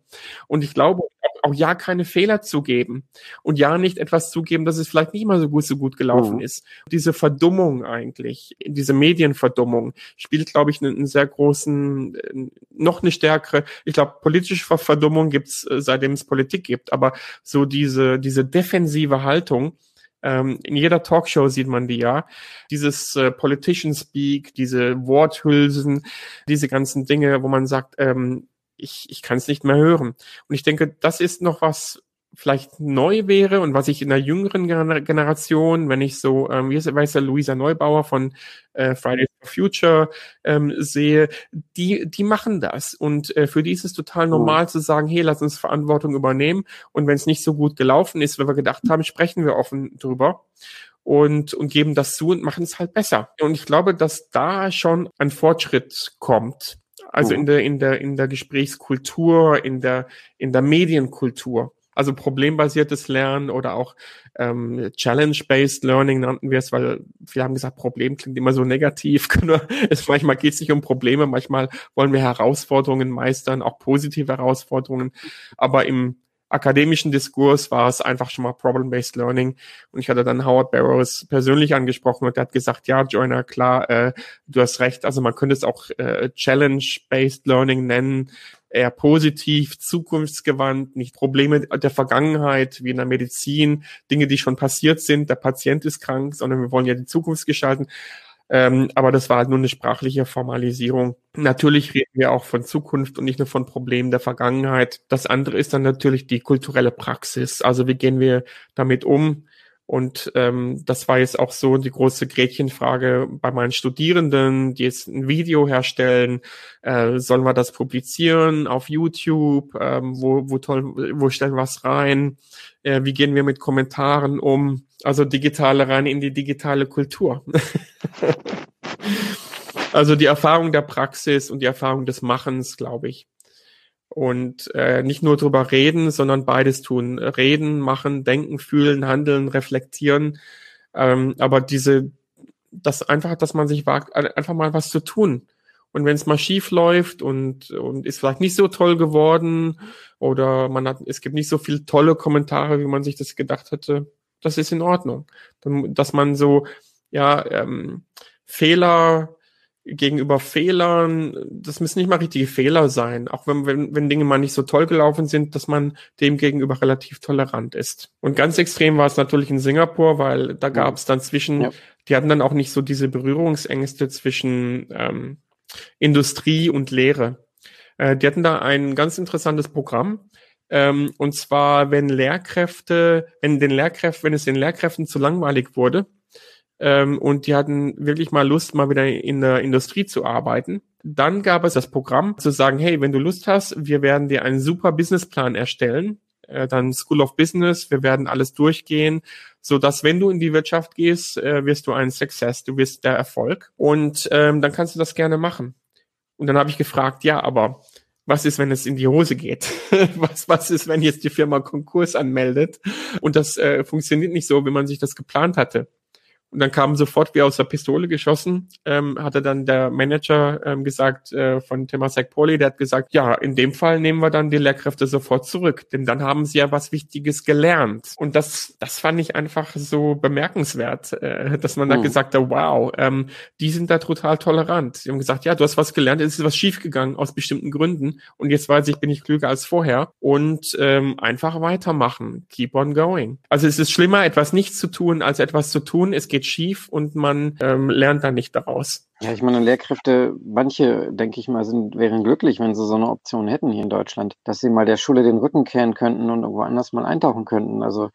Speaker 2: Und ich glaube, auch ja keine Fehler zugeben und ja nicht etwas zugeben, dass es vielleicht nicht mal so gut, so gut gelaufen mhm. ist. Diese Verdummung eigentlich, diese Medienverdummung spielt, glaube ich, einen, einen sehr großen, äh, noch eine stärkere, ich glaube, politische Verdummung gibt's, äh, seitdem es Politik gibt, aber so diese, diese defensive Haltung, ähm, in jeder Talkshow sieht man die ja. Dieses äh, Politician Speak, diese Worthülsen, diese ganzen Dinge, wo man sagt, ähm, ich, ich kann es nicht mehr hören. Und ich denke, das ist noch was vielleicht neu wäre und was ich in der jüngeren Generation, wenn ich so, ähm, wie weiß der Luisa Neubauer von äh, Fridays for Future ähm, sehe, die, die machen das. Und äh, für die ist es total normal oh. zu sagen, hey, lass uns Verantwortung übernehmen. Und wenn es nicht so gut gelaufen ist, wie wir gedacht haben, sprechen wir offen drüber und, und geben das zu und machen es halt besser. Und ich glaube, dass da schon ein Fortschritt kommt. Also in der, in der, in der Gesprächskultur, in der, in der Medienkultur. Also problembasiertes Lernen oder auch ähm, Challenge-based Learning nannten wir es, weil wir haben gesagt, Problem klingt immer so negativ. es, manchmal geht es nicht um Probleme, manchmal wollen wir Herausforderungen meistern, auch positive Herausforderungen. Aber im akademischen Diskurs war es einfach schon mal Problem-Based Learning. Und ich hatte dann Howard Barrows persönlich angesprochen und der hat gesagt, ja, Joiner, klar, äh, du hast recht. Also man könnte es auch äh, Challenge-Based Learning nennen, eher positiv, zukunftsgewandt, nicht Probleme der Vergangenheit wie in der Medizin, Dinge, die schon passiert sind, der Patient ist krank, sondern wir wollen ja die Zukunft gestalten. Ähm, aber das war halt nur eine sprachliche Formalisierung. Natürlich reden wir auch von Zukunft und nicht nur von Problemen der Vergangenheit. Das andere ist dann natürlich die kulturelle Praxis. Also wie gehen wir damit um? Und ähm, das war jetzt auch so die große Gretchenfrage bei meinen Studierenden, die jetzt ein Video herstellen. Äh, sollen wir das publizieren auf YouTube? Ähm, wo, wo toll, wo stellen wir es rein? Äh, wie gehen wir mit Kommentaren um? Also digitale rein in die digitale Kultur. also die Erfahrung der Praxis und die Erfahrung des Machens, glaube ich. Und äh, nicht nur drüber reden, sondern beides tun. Reden, machen, denken, fühlen, handeln, reflektieren. Ähm, aber diese, das einfach, dass man sich wagt, einfach mal was zu tun. Und wenn es mal schief läuft und, und ist vielleicht nicht so toll geworden oder man hat, es gibt nicht so viele tolle Kommentare, wie man sich das gedacht hätte, das ist in Ordnung. Dass man so, ja, ähm, Fehler gegenüber Fehlern, das müssen nicht mal richtige Fehler sein, auch wenn, wenn, wenn Dinge mal nicht so toll gelaufen sind, dass man dem gegenüber relativ tolerant ist. Und ganz extrem war es natürlich in Singapur, weil da gab es dann zwischen, ja. die hatten dann auch nicht so diese Berührungsängste zwischen ähm, Industrie und Lehre. Äh, die hatten da ein ganz interessantes Programm. Ähm, und zwar, wenn Lehrkräfte, wenn den Lehrkräften, wenn es den Lehrkräften zu langweilig wurde, ähm, und die hatten wirklich mal Lust, mal wieder in der Industrie zu arbeiten. Dann gab es das Programm zu sagen, hey, wenn du Lust hast, wir werden dir einen super Businessplan erstellen äh, dann School of Business, wir werden alles durchgehen, so dass wenn du in die Wirtschaft gehst, äh, wirst du ein Success, du wirst der Erfolg und ähm, dann kannst du das gerne machen. Und dann habe ich gefragt, ja, aber was ist, wenn es in die Hose geht? was, was ist, wenn jetzt die Firma Konkurs anmeldet? Und das äh, funktioniert nicht so, wie man sich das geplant hatte. Und dann kam sofort wie aus der Pistole geschossen, ähm, hatte dann der Manager ähm, gesagt äh, von Temasek Poly, der hat gesagt, ja, in dem Fall nehmen wir dann die Lehrkräfte sofort zurück, denn dann haben sie ja was Wichtiges gelernt. Und das, das fand ich einfach so bemerkenswert, äh, dass man mhm. da gesagt hat, wow, ähm, die sind da total tolerant. Sie haben gesagt, ja, du hast was gelernt, es ist was schiefgegangen aus bestimmten Gründen und jetzt weiß ich, bin ich klüger als vorher und ähm, einfach weitermachen, keep on going. Also es ist schlimmer, etwas nicht zu tun, als etwas zu tun. Es geht geht schief und man ähm, lernt dann nicht daraus.
Speaker 1: Ja, ich meine, Lehrkräfte, manche, denke ich mal, sind, wären glücklich, wenn sie so eine Option hätten hier in Deutschland, dass sie mal der Schule den Rücken kehren könnten und irgendwo anders mal eintauchen könnten. Also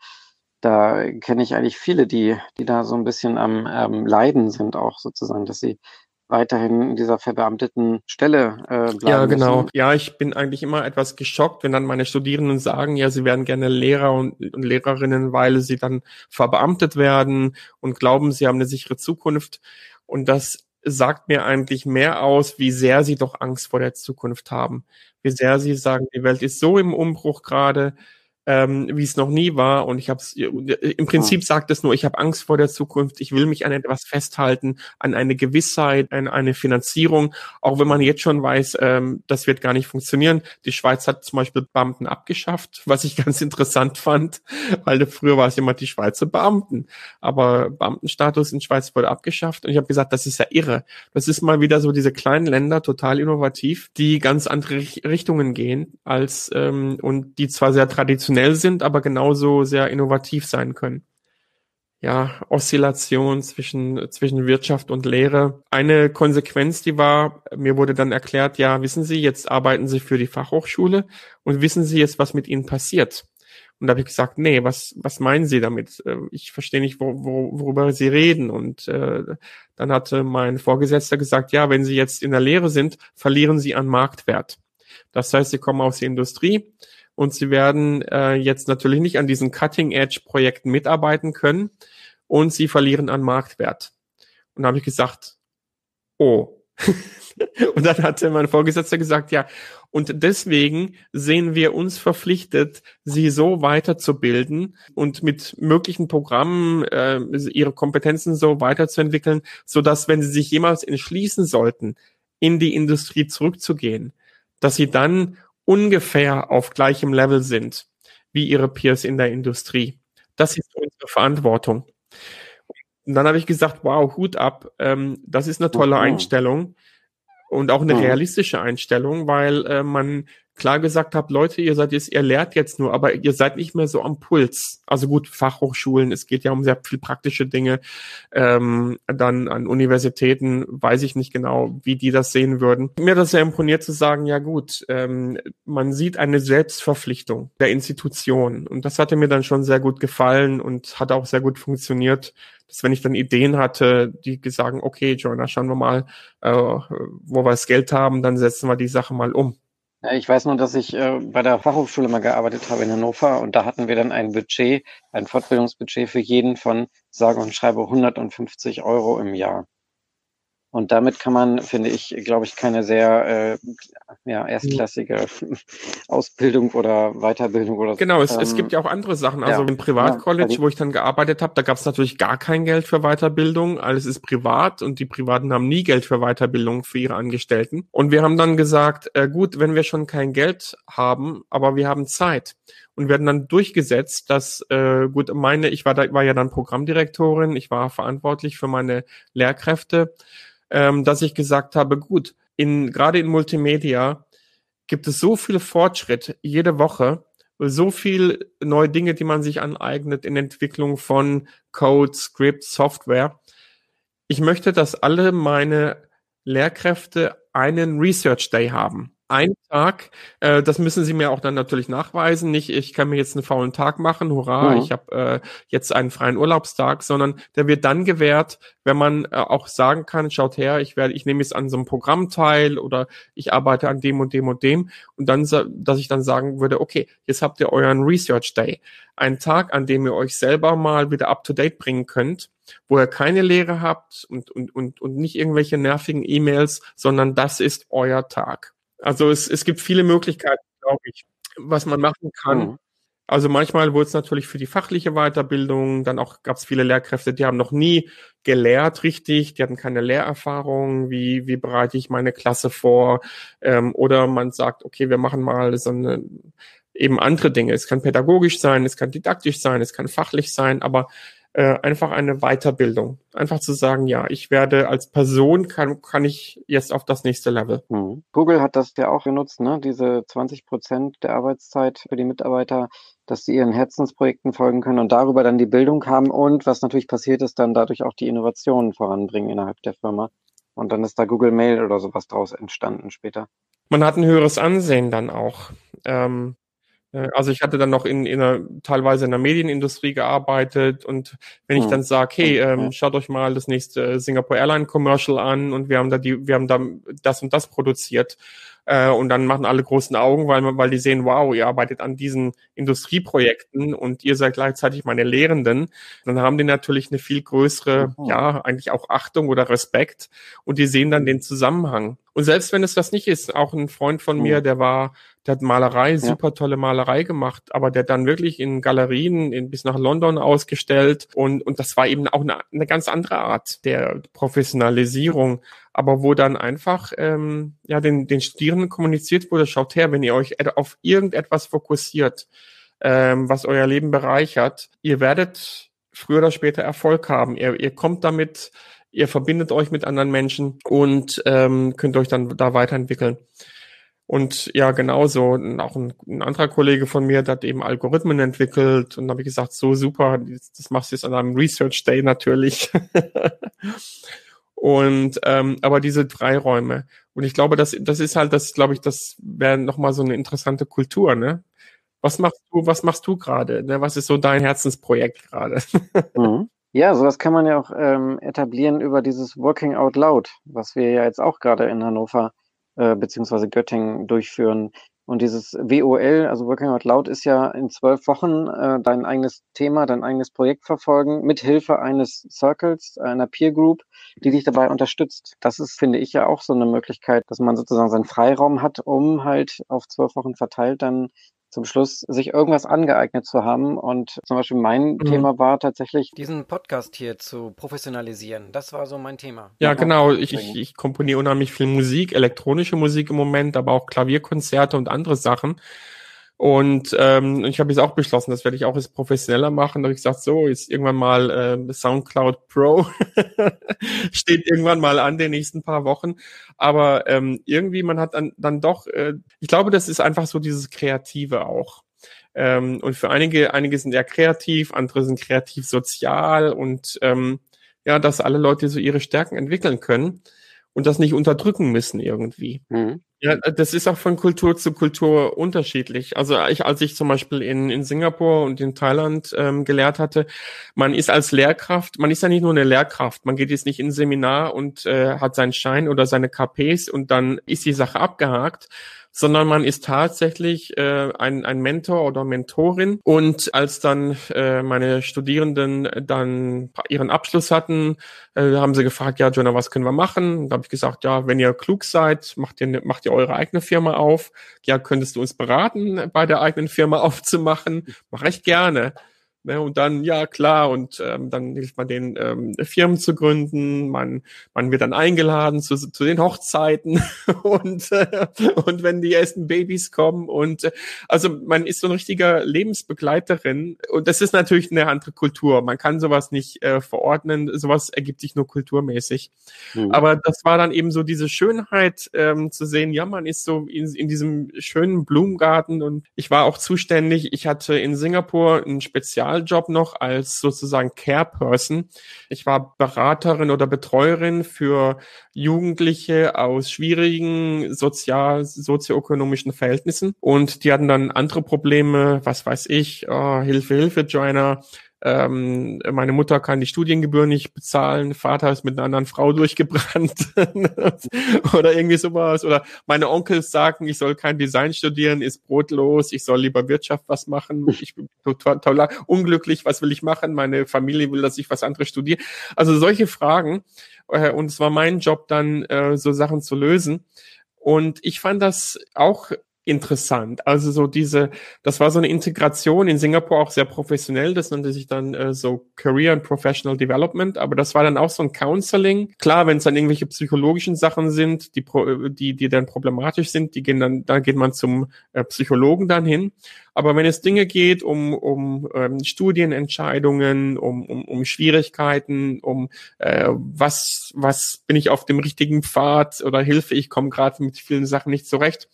Speaker 1: da kenne ich eigentlich viele, die, die da so ein bisschen am ähm, Leiden sind, auch sozusagen, dass sie weiterhin in dieser verbeamteten Stelle äh, bleiben.
Speaker 2: Ja, genau. Müssen. Ja, ich bin eigentlich immer etwas geschockt, wenn dann meine Studierenden sagen, ja, sie werden gerne Lehrer und, und Lehrerinnen, weil sie dann verbeamtet werden und glauben, sie haben eine sichere Zukunft. Und das sagt mir eigentlich mehr aus, wie sehr sie doch Angst vor der Zukunft haben. Wie sehr sie sagen, die Welt ist so im Umbruch gerade, ähm, wie es noch nie war. Und ich habe es im Prinzip sagt es nur, ich habe Angst vor der Zukunft, ich will mich an etwas festhalten, an eine Gewissheit, an eine Finanzierung, auch wenn man jetzt schon weiß, ähm, das wird gar nicht funktionieren. Die Schweiz hat zum Beispiel Beamten abgeschafft, was ich ganz interessant fand, weil früher war es immer die Schweizer Beamten. Aber Beamtenstatus in Schweiz wurde abgeschafft und ich habe gesagt, das ist ja irre. Das ist mal wieder so diese kleinen Länder, total innovativ, die ganz andere Richtungen gehen als ähm, und die zwar sehr traditionell traditionell sind, aber genauso sehr innovativ sein können. Ja, Oszillation zwischen, zwischen Wirtschaft und Lehre. Eine Konsequenz, die war, mir wurde dann erklärt, ja, wissen Sie, jetzt arbeiten Sie für die Fachhochschule und wissen Sie jetzt, was mit Ihnen passiert? Und da habe ich gesagt, nee, was, was meinen Sie damit? Äh, ich verstehe nicht, wo, wo, worüber Sie reden. Und äh, dann hatte mein Vorgesetzter gesagt, ja, wenn Sie jetzt in der Lehre sind, verlieren Sie an Marktwert. Das heißt, Sie kommen aus der Industrie, und sie werden äh, jetzt natürlich nicht an diesen Cutting-Edge-Projekten mitarbeiten können und sie verlieren an Marktwert. Und da habe ich gesagt, oh. und dann hatte mein Vorgesetzter gesagt, ja, und deswegen sehen wir uns verpflichtet, sie so weiterzubilden und mit möglichen Programmen äh, ihre Kompetenzen so weiterzuentwickeln, so dass wenn sie sich jemals entschließen sollten, in die Industrie zurückzugehen, dass sie dann ungefähr auf gleichem Level sind wie ihre Peers in der Industrie. Das ist unsere Verantwortung. Und dann habe ich gesagt, wow, Hut ab, ähm, das ist eine tolle Einstellung und auch eine realistische Einstellung, weil äh, man klar gesagt habe, Leute, ihr seid jetzt, ihr lehrt jetzt nur, aber ihr seid nicht mehr so am Puls. Also gut, Fachhochschulen, es geht ja um sehr viel praktische Dinge. Ähm, dann an Universitäten weiß ich nicht genau, wie die das sehen würden. Mir das sehr imponiert zu sagen, ja gut, ähm, man sieht eine Selbstverpflichtung der Institution. Und das hatte mir dann schon sehr gut gefallen und hat auch sehr gut funktioniert dass wenn ich dann Ideen hatte, die sagen, okay, Joanna, schauen wir mal, äh, wo wir das Geld haben, dann setzen wir die Sache mal um.
Speaker 1: Ja, ich weiß nur, dass ich äh, bei der Fachhochschule mal gearbeitet habe in Hannover und da hatten wir dann ein Budget, ein Fortbildungsbudget für jeden von sage und schreibe 150 Euro im Jahr. Und damit kann man, finde ich, glaube ich, keine sehr äh, ja, erstklassige Ausbildung oder Weiterbildung oder
Speaker 2: Genau, es, ähm, es gibt ja auch andere Sachen. Also ja, im Privatcollege, ja, wo ich dann gearbeitet habe, da gab es natürlich gar kein Geld für Weiterbildung. Alles ist privat und die Privaten haben nie Geld für Weiterbildung für ihre Angestellten. Und wir haben dann gesagt, äh, gut, wenn wir schon kein Geld haben, aber wir haben Zeit und werden dann durchgesetzt, dass äh, gut meine, ich war da war ja dann Programmdirektorin, ich war verantwortlich für meine Lehrkräfte ähm, dass ich gesagt habe, gut, in, gerade in Multimedia gibt es so viel Fortschritt jede Woche, so viel neue Dinge, die man sich aneignet in Entwicklung von Code, Script, Software. Ich möchte, dass alle meine Lehrkräfte einen Research Day haben. Ein Tag, äh, das müssen Sie mir auch dann natürlich nachweisen. Nicht, ich kann mir jetzt einen faulen Tag machen, hurra, mhm. ich habe äh, jetzt einen freien Urlaubstag, sondern der wird dann gewährt, wenn man äh, auch sagen kann, schaut her, ich werde, ich nehme jetzt an so einem Programm teil oder ich arbeite an dem und dem und dem und dann, dass ich dann sagen würde, okay, jetzt habt ihr euren Research Day, einen Tag, an dem ihr euch selber mal wieder up to date bringen könnt, wo ihr keine Lehre habt und und und und nicht irgendwelche nervigen E-Mails, sondern das ist euer Tag. Also es, es gibt viele Möglichkeiten, glaube ich, was man machen kann. Mhm. Also manchmal wurde es natürlich für die fachliche Weiterbildung, dann auch gab es viele Lehrkräfte, die haben noch nie gelehrt richtig, die hatten keine Lehrerfahrung, wie, wie bereite ich meine Klasse vor, ähm, oder man sagt, okay, wir machen mal so eine, eben andere Dinge. Es kann pädagogisch sein, es kann didaktisch sein, es kann fachlich sein, aber äh, einfach eine Weiterbildung. Einfach zu sagen, ja, ich werde als Person, kann, kann ich jetzt auf das nächste Level.
Speaker 1: Mhm. Google hat das ja auch genutzt, ne? diese 20 Prozent der Arbeitszeit für die Mitarbeiter, dass sie ihren Herzensprojekten folgen können und darüber dann die Bildung haben und was natürlich passiert ist, dann dadurch auch die Innovationen voranbringen innerhalb der Firma. Und dann ist da Google Mail oder sowas draus entstanden später.
Speaker 2: Man hat ein höheres Ansehen dann auch. Ähm, äh, also ich hatte dann noch in, in einer, teilweise in der Medienindustrie gearbeitet und wenn ich hm. dann sage, hey, ähm, schaut euch mal das nächste Singapore Airline Commercial an und wir haben da die, wir haben da das und das produziert äh, und dann machen alle großen Augen, weil, weil die sehen, wow, ihr arbeitet an diesen Industrieprojekten und ihr seid gleichzeitig meine Lehrenden. Dann haben die natürlich eine viel größere, ja, eigentlich auch Achtung oder Respekt und die sehen dann den Zusammenhang. Und selbst wenn es das nicht ist, auch ein Freund von mir, der war, der hat Malerei, super tolle Malerei gemacht, aber der dann wirklich in Galerien in, bis nach London ausgestellt und, und das war eben auch eine, eine ganz andere Art der Professionalisierung, aber wo dann einfach ähm, ja den, den Studierenden kommuniziert wurde, schaut her, wenn ihr euch auf irgendetwas fokussiert, ähm, was euer Leben bereichert, ihr werdet früher oder später Erfolg haben. Ihr, ihr kommt damit Ihr verbindet euch mit anderen Menschen und ähm, könnt euch dann da weiterentwickeln. Und ja, genauso, auch ein, ein, anderer Kollege von mir, der hat eben Algorithmen entwickelt und habe ich gesagt, so super, das machst du jetzt an einem Research Day natürlich. und ähm, aber diese Freiräume. Und ich glaube, das, das ist halt, das glaube ich, das wäre nochmal so eine interessante Kultur, ne? Was machst du, was machst du gerade? Ne? Was ist so dein Herzensprojekt gerade?
Speaker 1: Mhm. Ja, sowas kann man ja auch ähm, etablieren über dieses Working Out Loud, was wir ja jetzt auch gerade in Hannover äh, beziehungsweise Göttingen durchführen. Und dieses WOL, also Working Out Loud, ist ja in zwölf Wochen äh, dein eigenes Thema, dein eigenes Projekt verfolgen, mit Hilfe eines Circles, einer Peer Group, die dich dabei unterstützt. Das ist, finde ich, ja auch so eine Möglichkeit, dass man sozusagen seinen Freiraum hat, um halt auf zwölf Wochen verteilt dann zum Schluss sich irgendwas angeeignet zu haben. Und zum Beispiel mein mhm. Thema war tatsächlich.
Speaker 3: Diesen Podcast hier zu professionalisieren. Das war so mein Thema.
Speaker 2: Ja, genau. Ich, ich, ich komponiere unheimlich viel Musik, elektronische Musik im Moment, aber auch Klavierkonzerte und andere Sachen. Und ähm, ich habe jetzt auch beschlossen, das werde ich auch jetzt professioneller machen. Da habe ich gesagt, so, jetzt irgendwann mal äh, SoundCloud Pro steht irgendwann mal an den nächsten paar Wochen. Aber ähm, irgendwie, man hat dann, dann doch, äh, ich glaube, das ist einfach so dieses Kreative auch. Ähm, und für einige, einige sind ja kreativ, andere sind kreativ sozial und ähm, ja, dass alle Leute so ihre Stärken entwickeln können und das nicht unterdrücken müssen irgendwie. Mhm. Ja, das ist auch von Kultur zu Kultur unterschiedlich. Also ich, als ich zum Beispiel in, in Singapur und in Thailand ähm, gelehrt hatte, man ist als Lehrkraft, man ist ja nicht nur eine Lehrkraft, man geht jetzt nicht in ein Seminar und äh, hat seinen Schein oder seine KPs und dann ist die Sache abgehakt, sondern man ist tatsächlich äh, ein, ein Mentor oder Mentorin. Und als dann äh, meine Studierenden dann ihren Abschluss hatten, äh, haben sie gefragt, ja, Jonah, was können wir machen? Da habe ich gesagt, ja, wenn ihr klug seid, macht ihr, macht ihr eure eigene Firma auf. Ja, könntest du uns beraten, bei der eigenen Firma aufzumachen? Mache ich gerne. Ne, und dann, ja klar, und ähm, dann hilft man den ähm, Firmen zu gründen, man, man wird dann eingeladen zu, zu den Hochzeiten. Und, äh, und wenn die ersten Babys kommen. Und äh, also man ist so ein richtiger Lebensbegleiterin. Und das ist natürlich eine andere Kultur. Man kann sowas nicht äh, verordnen, sowas ergibt sich nur kulturmäßig. Mhm. Aber das war dann eben so diese Schönheit ähm, zu sehen, ja, man ist so in, in diesem schönen Blumengarten. Und ich war auch zuständig, ich hatte in Singapur ein Spezial Personaljob noch als sozusagen Care Person. Ich war Beraterin oder Betreuerin für Jugendliche aus schwierigen sozial, sozioökonomischen Verhältnissen und die hatten dann andere Probleme, was weiß ich, oh, Hilfe, Hilfe, Joiner, ähm, meine Mutter kann die Studiengebühren nicht bezahlen, Vater ist mit einer anderen Frau durchgebrannt oder irgendwie sowas. Oder meine Onkels sagen, ich soll kein Design studieren, ist brotlos, ich soll lieber Wirtschaft was machen. Ich bin total, total unglücklich, was will ich machen? Meine Familie will, dass ich was anderes studiere. Also solche Fragen. Äh, und es war mein Job dann, äh, so Sachen zu lösen. Und ich fand das auch interessant. Also so diese, das war so eine Integration in Singapur auch sehr professionell. Das nannte sich dann äh, so Career and Professional Development. Aber das war dann auch so ein Counseling. Klar, wenn es dann irgendwelche psychologischen Sachen sind, die, die, die dann problematisch sind, die gehen dann, da geht man zum äh, Psychologen dann hin. Aber wenn es Dinge geht um, um ähm, Studienentscheidungen, um, um, um Schwierigkeiten, um äh, was, was bin ich auf dem richtigen Pfad oder Hilfe, ich komme gerade mit vielen Sachen nicht zurecht,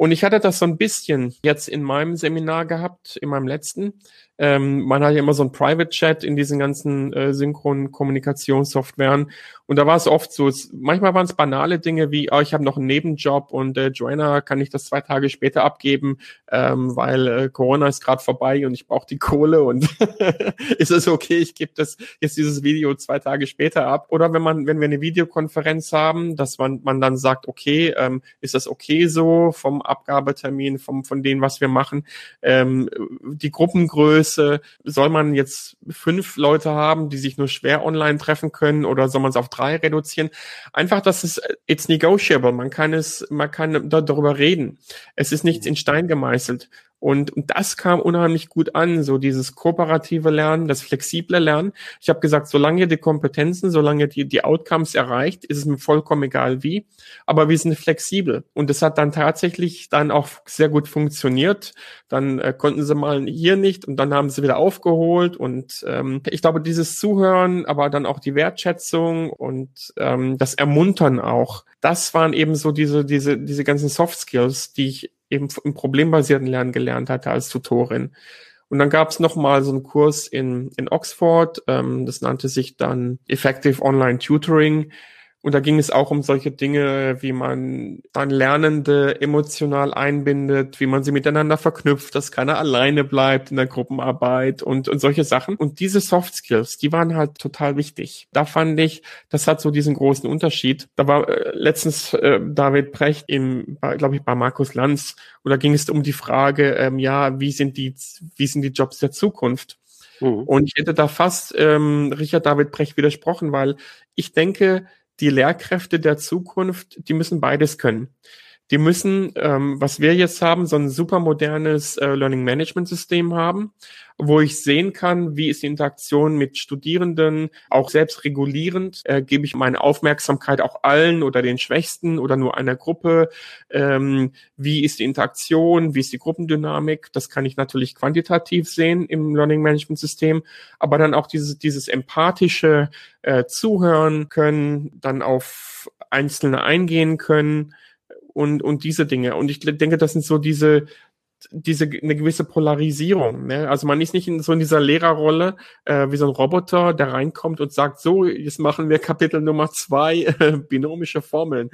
Speaker 2: und ich hatte das so ein bisschen jetzt in meinem Seminar gehabt, in meinem letzten. Ähm, man hat ja immer so ein Private Chat in diesen ganzen äh, synchronen Kommunikationssoftwaren. Und da war es oft so, es, manchmal waren es banale Dinge wie, oh, ich habe noch einen Nebenjob und äh, Joanna, kann ich das zwei Tage später abgeben, ähm, weil äh, Corona ist gerade vorbei und ich brauche die Kohle und ist es okay, ich gebe das jetzt dieses Video zwei Tage später ab. Oder wenn man, wenn wir eine Videokonferenz haben, dass man, man dann sagt, okay, ähm, ist das okay so vom Abgabetermin, vom, von dem, was wir machen, ähm, die Gruppengröße, Größe? Soll man jetzt fünf Leute haben, die sich nur schwer online treffen können oder soll man es auf drei reduzieren? Einfach, dass es, it's negotiable. Man kann es, man kann darüber reden. Es ist nichts in Stein gemeißelt. Und, und das kam unheimlich gut an, so dieses kooperative Lernen, das flexible Lernen. Ich habe gesagt, solange ihr die Kompetenzen, solange ihr die, die Outcomes erreicht, ist es mir vollkommen egal wie. Aber wir sind flexibel. Und das hat dann tatsächlich dann auch sehr gut funktioniert. Dann äh, konnten sie mal hier nicht und dann haben sie wieder aufgeholt. Und ähm, ich glaube, dieses Zuhören, aber dann auch die Wertschätzung und ähm, das Ermuntern auch, das waren eben so diese, diese, diese ganzen Soft Skills, die ich eben im problembasierten Lernen gelernt hatte als Tutorin. Und dann gab es noch mal so einen Kurs in, in Oxford, ähm, das nannte sich dann Effective Online Tutoring. Und da ging es auch um solche Dinge, wie man dann Lernende emotional einbindet, wie man sie miteinander verknüpft, dass keiner alleine bleibt in der Gruppenarbeit und, und solche Sachen. Und diese Soft Skills, die waren halt total wichtig. Da fand ich, das hat so diesen großen Unterschied. Da war äh, letztens äh, David Brecht im, glaube ich, bei Markus Lanz, und da ging es um die Frage, ähm, ja, wie sind die, wie sind die Jobs der Zukunft? Mhm. Und ich hätte da fast ähm, Richard David Brecht widersprochen, weil ich denke, die Lehrkräfte der Zukunft, die müssen beides können. Die müssen, ähm, was wir jetzt haben, so ein super modernes äh, Learning Management System haben, wo ich sehen kann, wie ist die Interaktion mit Studierenden, auch selbst regulierend, äh, gebe ich meine Aufmerksamkeit auch allen oder den Schwächsten oder nur einer Gruppe, ähm, wie ist die Interaktion, wie ist die Gruppendynamik, das kann ich natürlich quantitativ sehen im Learning Management System, aber dann auch dieses, dieses empathische äh, Zuhören können, dann auf Einzelne eingehen können, und, und diese Dinge. Und ich denke, das sind so diese, diese eine gewisse Polarisierung. Ne? Also man ist nicht in, so in dieser Lehrerrolle äh, wie so ein Roboter, der reinkommt und sagt, so, jetzt machen wir Kapitel Nummer zwei, äh, binomische Formeln,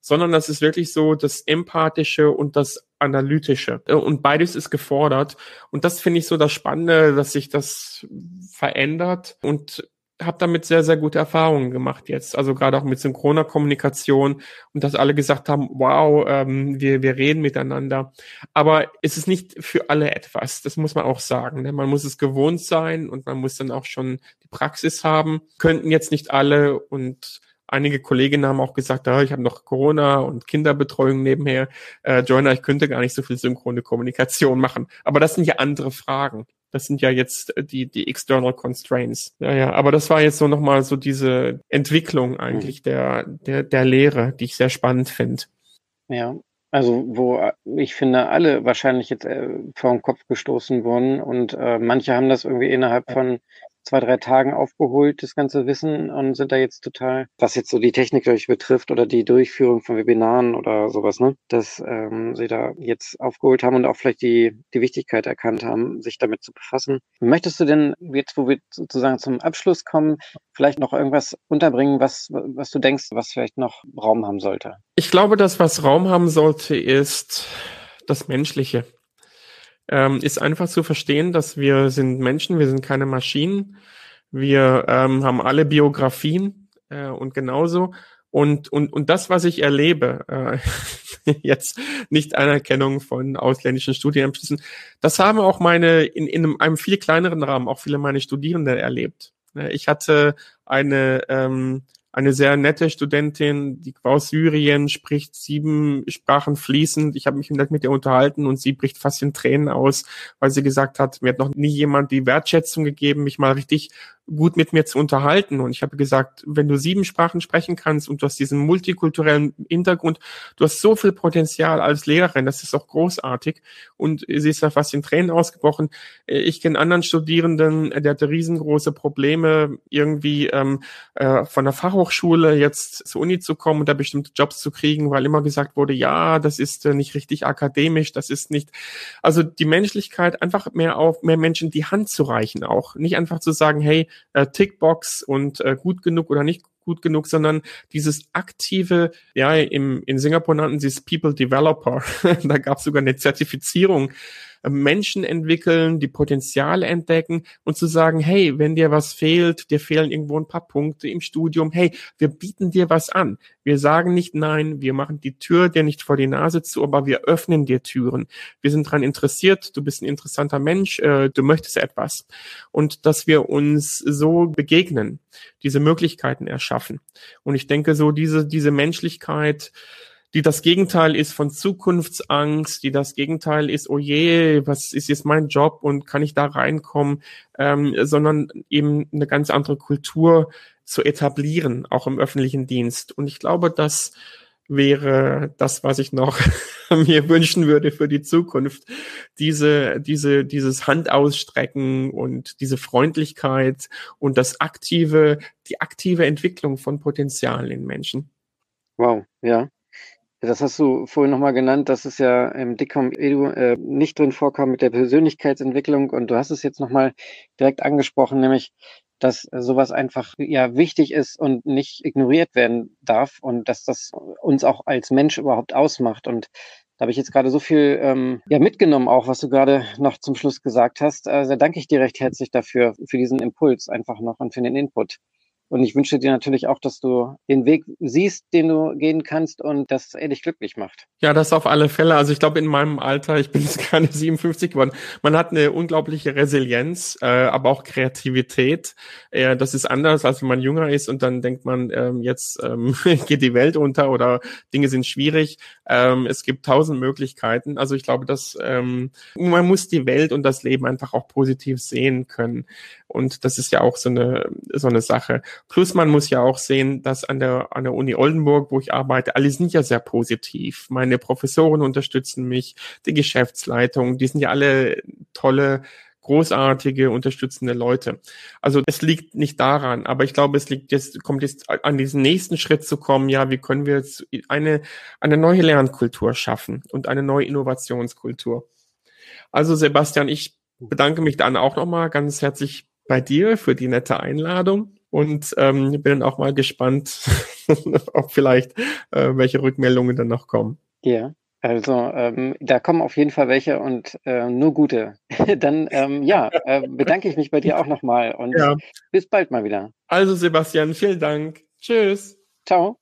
Speaker 2: sondern das ist wirklich so das Empathische und das Analytische. Und beides ist gefordert. Und das finde ich so das Spannende, dass sich das verändert. Und habe damit sehr, sehr gute Erfahrungen gemacht jetzt. Also gerade auch mit synchroner Kommunikation und dass alle gesagt haben, wow, ähm, wir, wir reden miteinander. Aber es ist nicht für alle etwas. Das muss man auch sagen. Ne? Man muss es gewohnt sein und man muss dann auch schon die Praxis haben. Könnten jetzt nicht alle und einige Kolleginnen haben auch gesagt, ah, ich habe noch Corona und Kinderbetreuung nebenher. Äh, Joiner, ich könnte gar nicht so viel synchrone Kommunikation machen. Aber das sind ja andere Fragen. Das sind ja jetzt äh, die, die external constraints. Ja, ja, aber das war jetzt so nochmal so diese Entwicklung eigentlich mhm. der, der, der Lehre, die ich sehr spannend finde.
Speaker 1: Ja, also wo äh, ich finde, alle wahrscheinlich jetzt äh, vor den Kopf gestoßen wurden und äh, manche haben das irgendwie innerhalb von zwei, drei Tagen aufgeholt, das ganze Wissen, und sind da jetzt total, was jetzt so die Technik durch betrifft oder die Durchführung von Webinaren oder sowas, ne, dass ähm, sie da jetzt aufgeholt haben und auch vielleicht die, die Wichtigkeit erkannt haben, sich damit zu befassen. Möchtest du denn jetzt, wo wir sozusagen zum Abschluss kommen, vielleicht noch irgendwas unterbringen, was, was du denkst, was vielleicht noch Raum haben sollte?
Speaker 2: Ich glaube, dass was Raum haben sollte, ist das Menschliche ähm, ist einfach zu verstehen, dass wir sind Menschen, wir sind keine Maschinen. Wir ähm, haben alle Biografien äh, und genauso. Und, und, und das, was ich erlebe, äh, jetzt nicht Anerkennung von ausländischen Studienabschlüssen, das haben auch meine, in, in einem viel kleineren Rahmen, auch viele meine Studierende erlebt. Ich hatte eine ähm, eine sehr nette Studentin, die aus Syrien, spricht sieben Sprachen fließend. Ich habe mich mit ihr unterhalten und sie bricht fast in Tränen aus, weil sie gesagt hat, mir hat noch nie jemand die Wertschätzung gegeben, mich mal richtig gut mit mir zu unterhalten. Und ich habe gesagt, wenn du sieben Sprachen sprechen kannst und du hast diesen multikulturellen Hintergrund, du hast so viel Potenzial als Lehrerin, das ist auch großartig. Und sie ist da fast in Tränen ausgebrochen. Ich kenne anderen Studierenden, der hatte riesengroße Probleme, irgendwie ähm, äh, von der Fachhochschule jetzt zur Uni zu kommen und da bestimmte Jobs zu kriegen, weil immer gesagt wurde, ja, das ist äh, nicht richtig akademisch, das ist nicht, also die Menschlichkeit, einfach mehr auf mehr Menschen die Hand zu reichen auch. Nicht einfach zu sagen, hey, äh, Tickbox und äh, gut genug oder nicht gut genug, sondern dieses aktive, ja, im, in Singapur nannten sie es People Developer. da gab es sogar eine Zertifizierung Menschen entwickeln, die Potenziale entdecken und zu sagen, hey, wenn dir was fehlt, dir fehlen irgendwo ein paar Punkte im Studium, hey, wir bieten dir was an. Wir sagen nicht nein, wir machen die Tür dir nicht vor die Nase zu, aber wir öffnen dir Türen. Wir sind daran interessiert, du bist ein interessanter Mensch, äh, du möchtest etwas. Und dass wir uns so begegnen, diese Möglichkeiten erschaffen. Und ich denke so, diese, diese Menschlichkeit, die das Gegenteil ist von Zukunftsangst, die das Gegenteil ist, oh je, was ist jetzt mein Job und kann ich da reinkommen, ähm, sondern eben eine ganz andere Kultur zu etablieren, auch im öffentlichen Dienst. Und ich glaube, das wäre das, was ich noch mir wünschen würde für die Zukunft. Diese, diese, dieses Handausstrecken und diese Freundlichkeit und das aktive, die aktive Entwicklung von Potenzial in Menschen.
Speaker 1: Wow, ja. Das hast du vorhin nochmal genannt, dass es ja im Dicom Edu äh, nicht drin vorkam mit der Persönlichkeitsentwicklung. Und du hast es jetzt nochmal direkt angesprochen, nämlich, dass sowas einfach ja wichtig ist und nicht ignoriert werden darf und dass das uns auch als Mensch überhaupt ausmacht. Und da habe ich jetzt gerade so viel ähm, ja, mitgenommen, auch was du gerade noch zum Schluss gesagt hast. Also danke ich dir recht herzlich dafür, für diesen Impuls einfach noch und für den Input. Und ich wünsche dir natürlich auch, dass du den Weg siehst, den du gehen kannst und dass er dich glücklich macht.
Speaker 2: Ja, das auf alle Fälle. Also ich glaube, in meinem Alter, ich bin jetzt gerade 57 geworden, man hat eine unglaubliche Resilienz, äh, aber auch Kreativität. Äh, das ist anders, als wenn man jünger ist und dann denkt man, ähm, jetzt ähm, geht die Welt unter oder Dinge sind schwierig. Ähm, es gibt tausend Möglichkeiten. Also ich glaube, dass ähm, man muss die Welt und das Leben einfach auch positiv sehen können. Und das ist ja auch so eine, so eine Sache. Plus man muss ja auch sehen, dass an der, an der Uni Oldenburg, wo ich arbeite, alle sind ja sehr positiv. Meine Professoren unterstützen mich, die Geschäftsleitung, die sind ja alle tolle, großartige, unterstützende Leute. Also es liegt nicht daran, aber ich glaube, es liegt jetzt, kommt jetzt an diesen nächsten Schritt zu kommen, ja, wie können wir jetzt eine, eine neue Lernkultur schaffen und eine neue Innovationskultur. Also Sebastian, ich bedanke mich dann auch nochmal ganz herzlich bei dir für die nette Einladung und ähm, bin dann auch mal gespannt, ob vielleicht äh, welche Rückmeldungen dann noch kommen.
Speaker 1: Ja, also ähm, da kommen auf jeden Fall welche und äh, nur gute. dann ähm, ja, äh, bedanke ich mich bei dir auch nochmal und ja. bis bald mal wieder.
Speaker 2: Also Sebastian, vielen Dank. Tschüss.
Speaker 1: Ciao.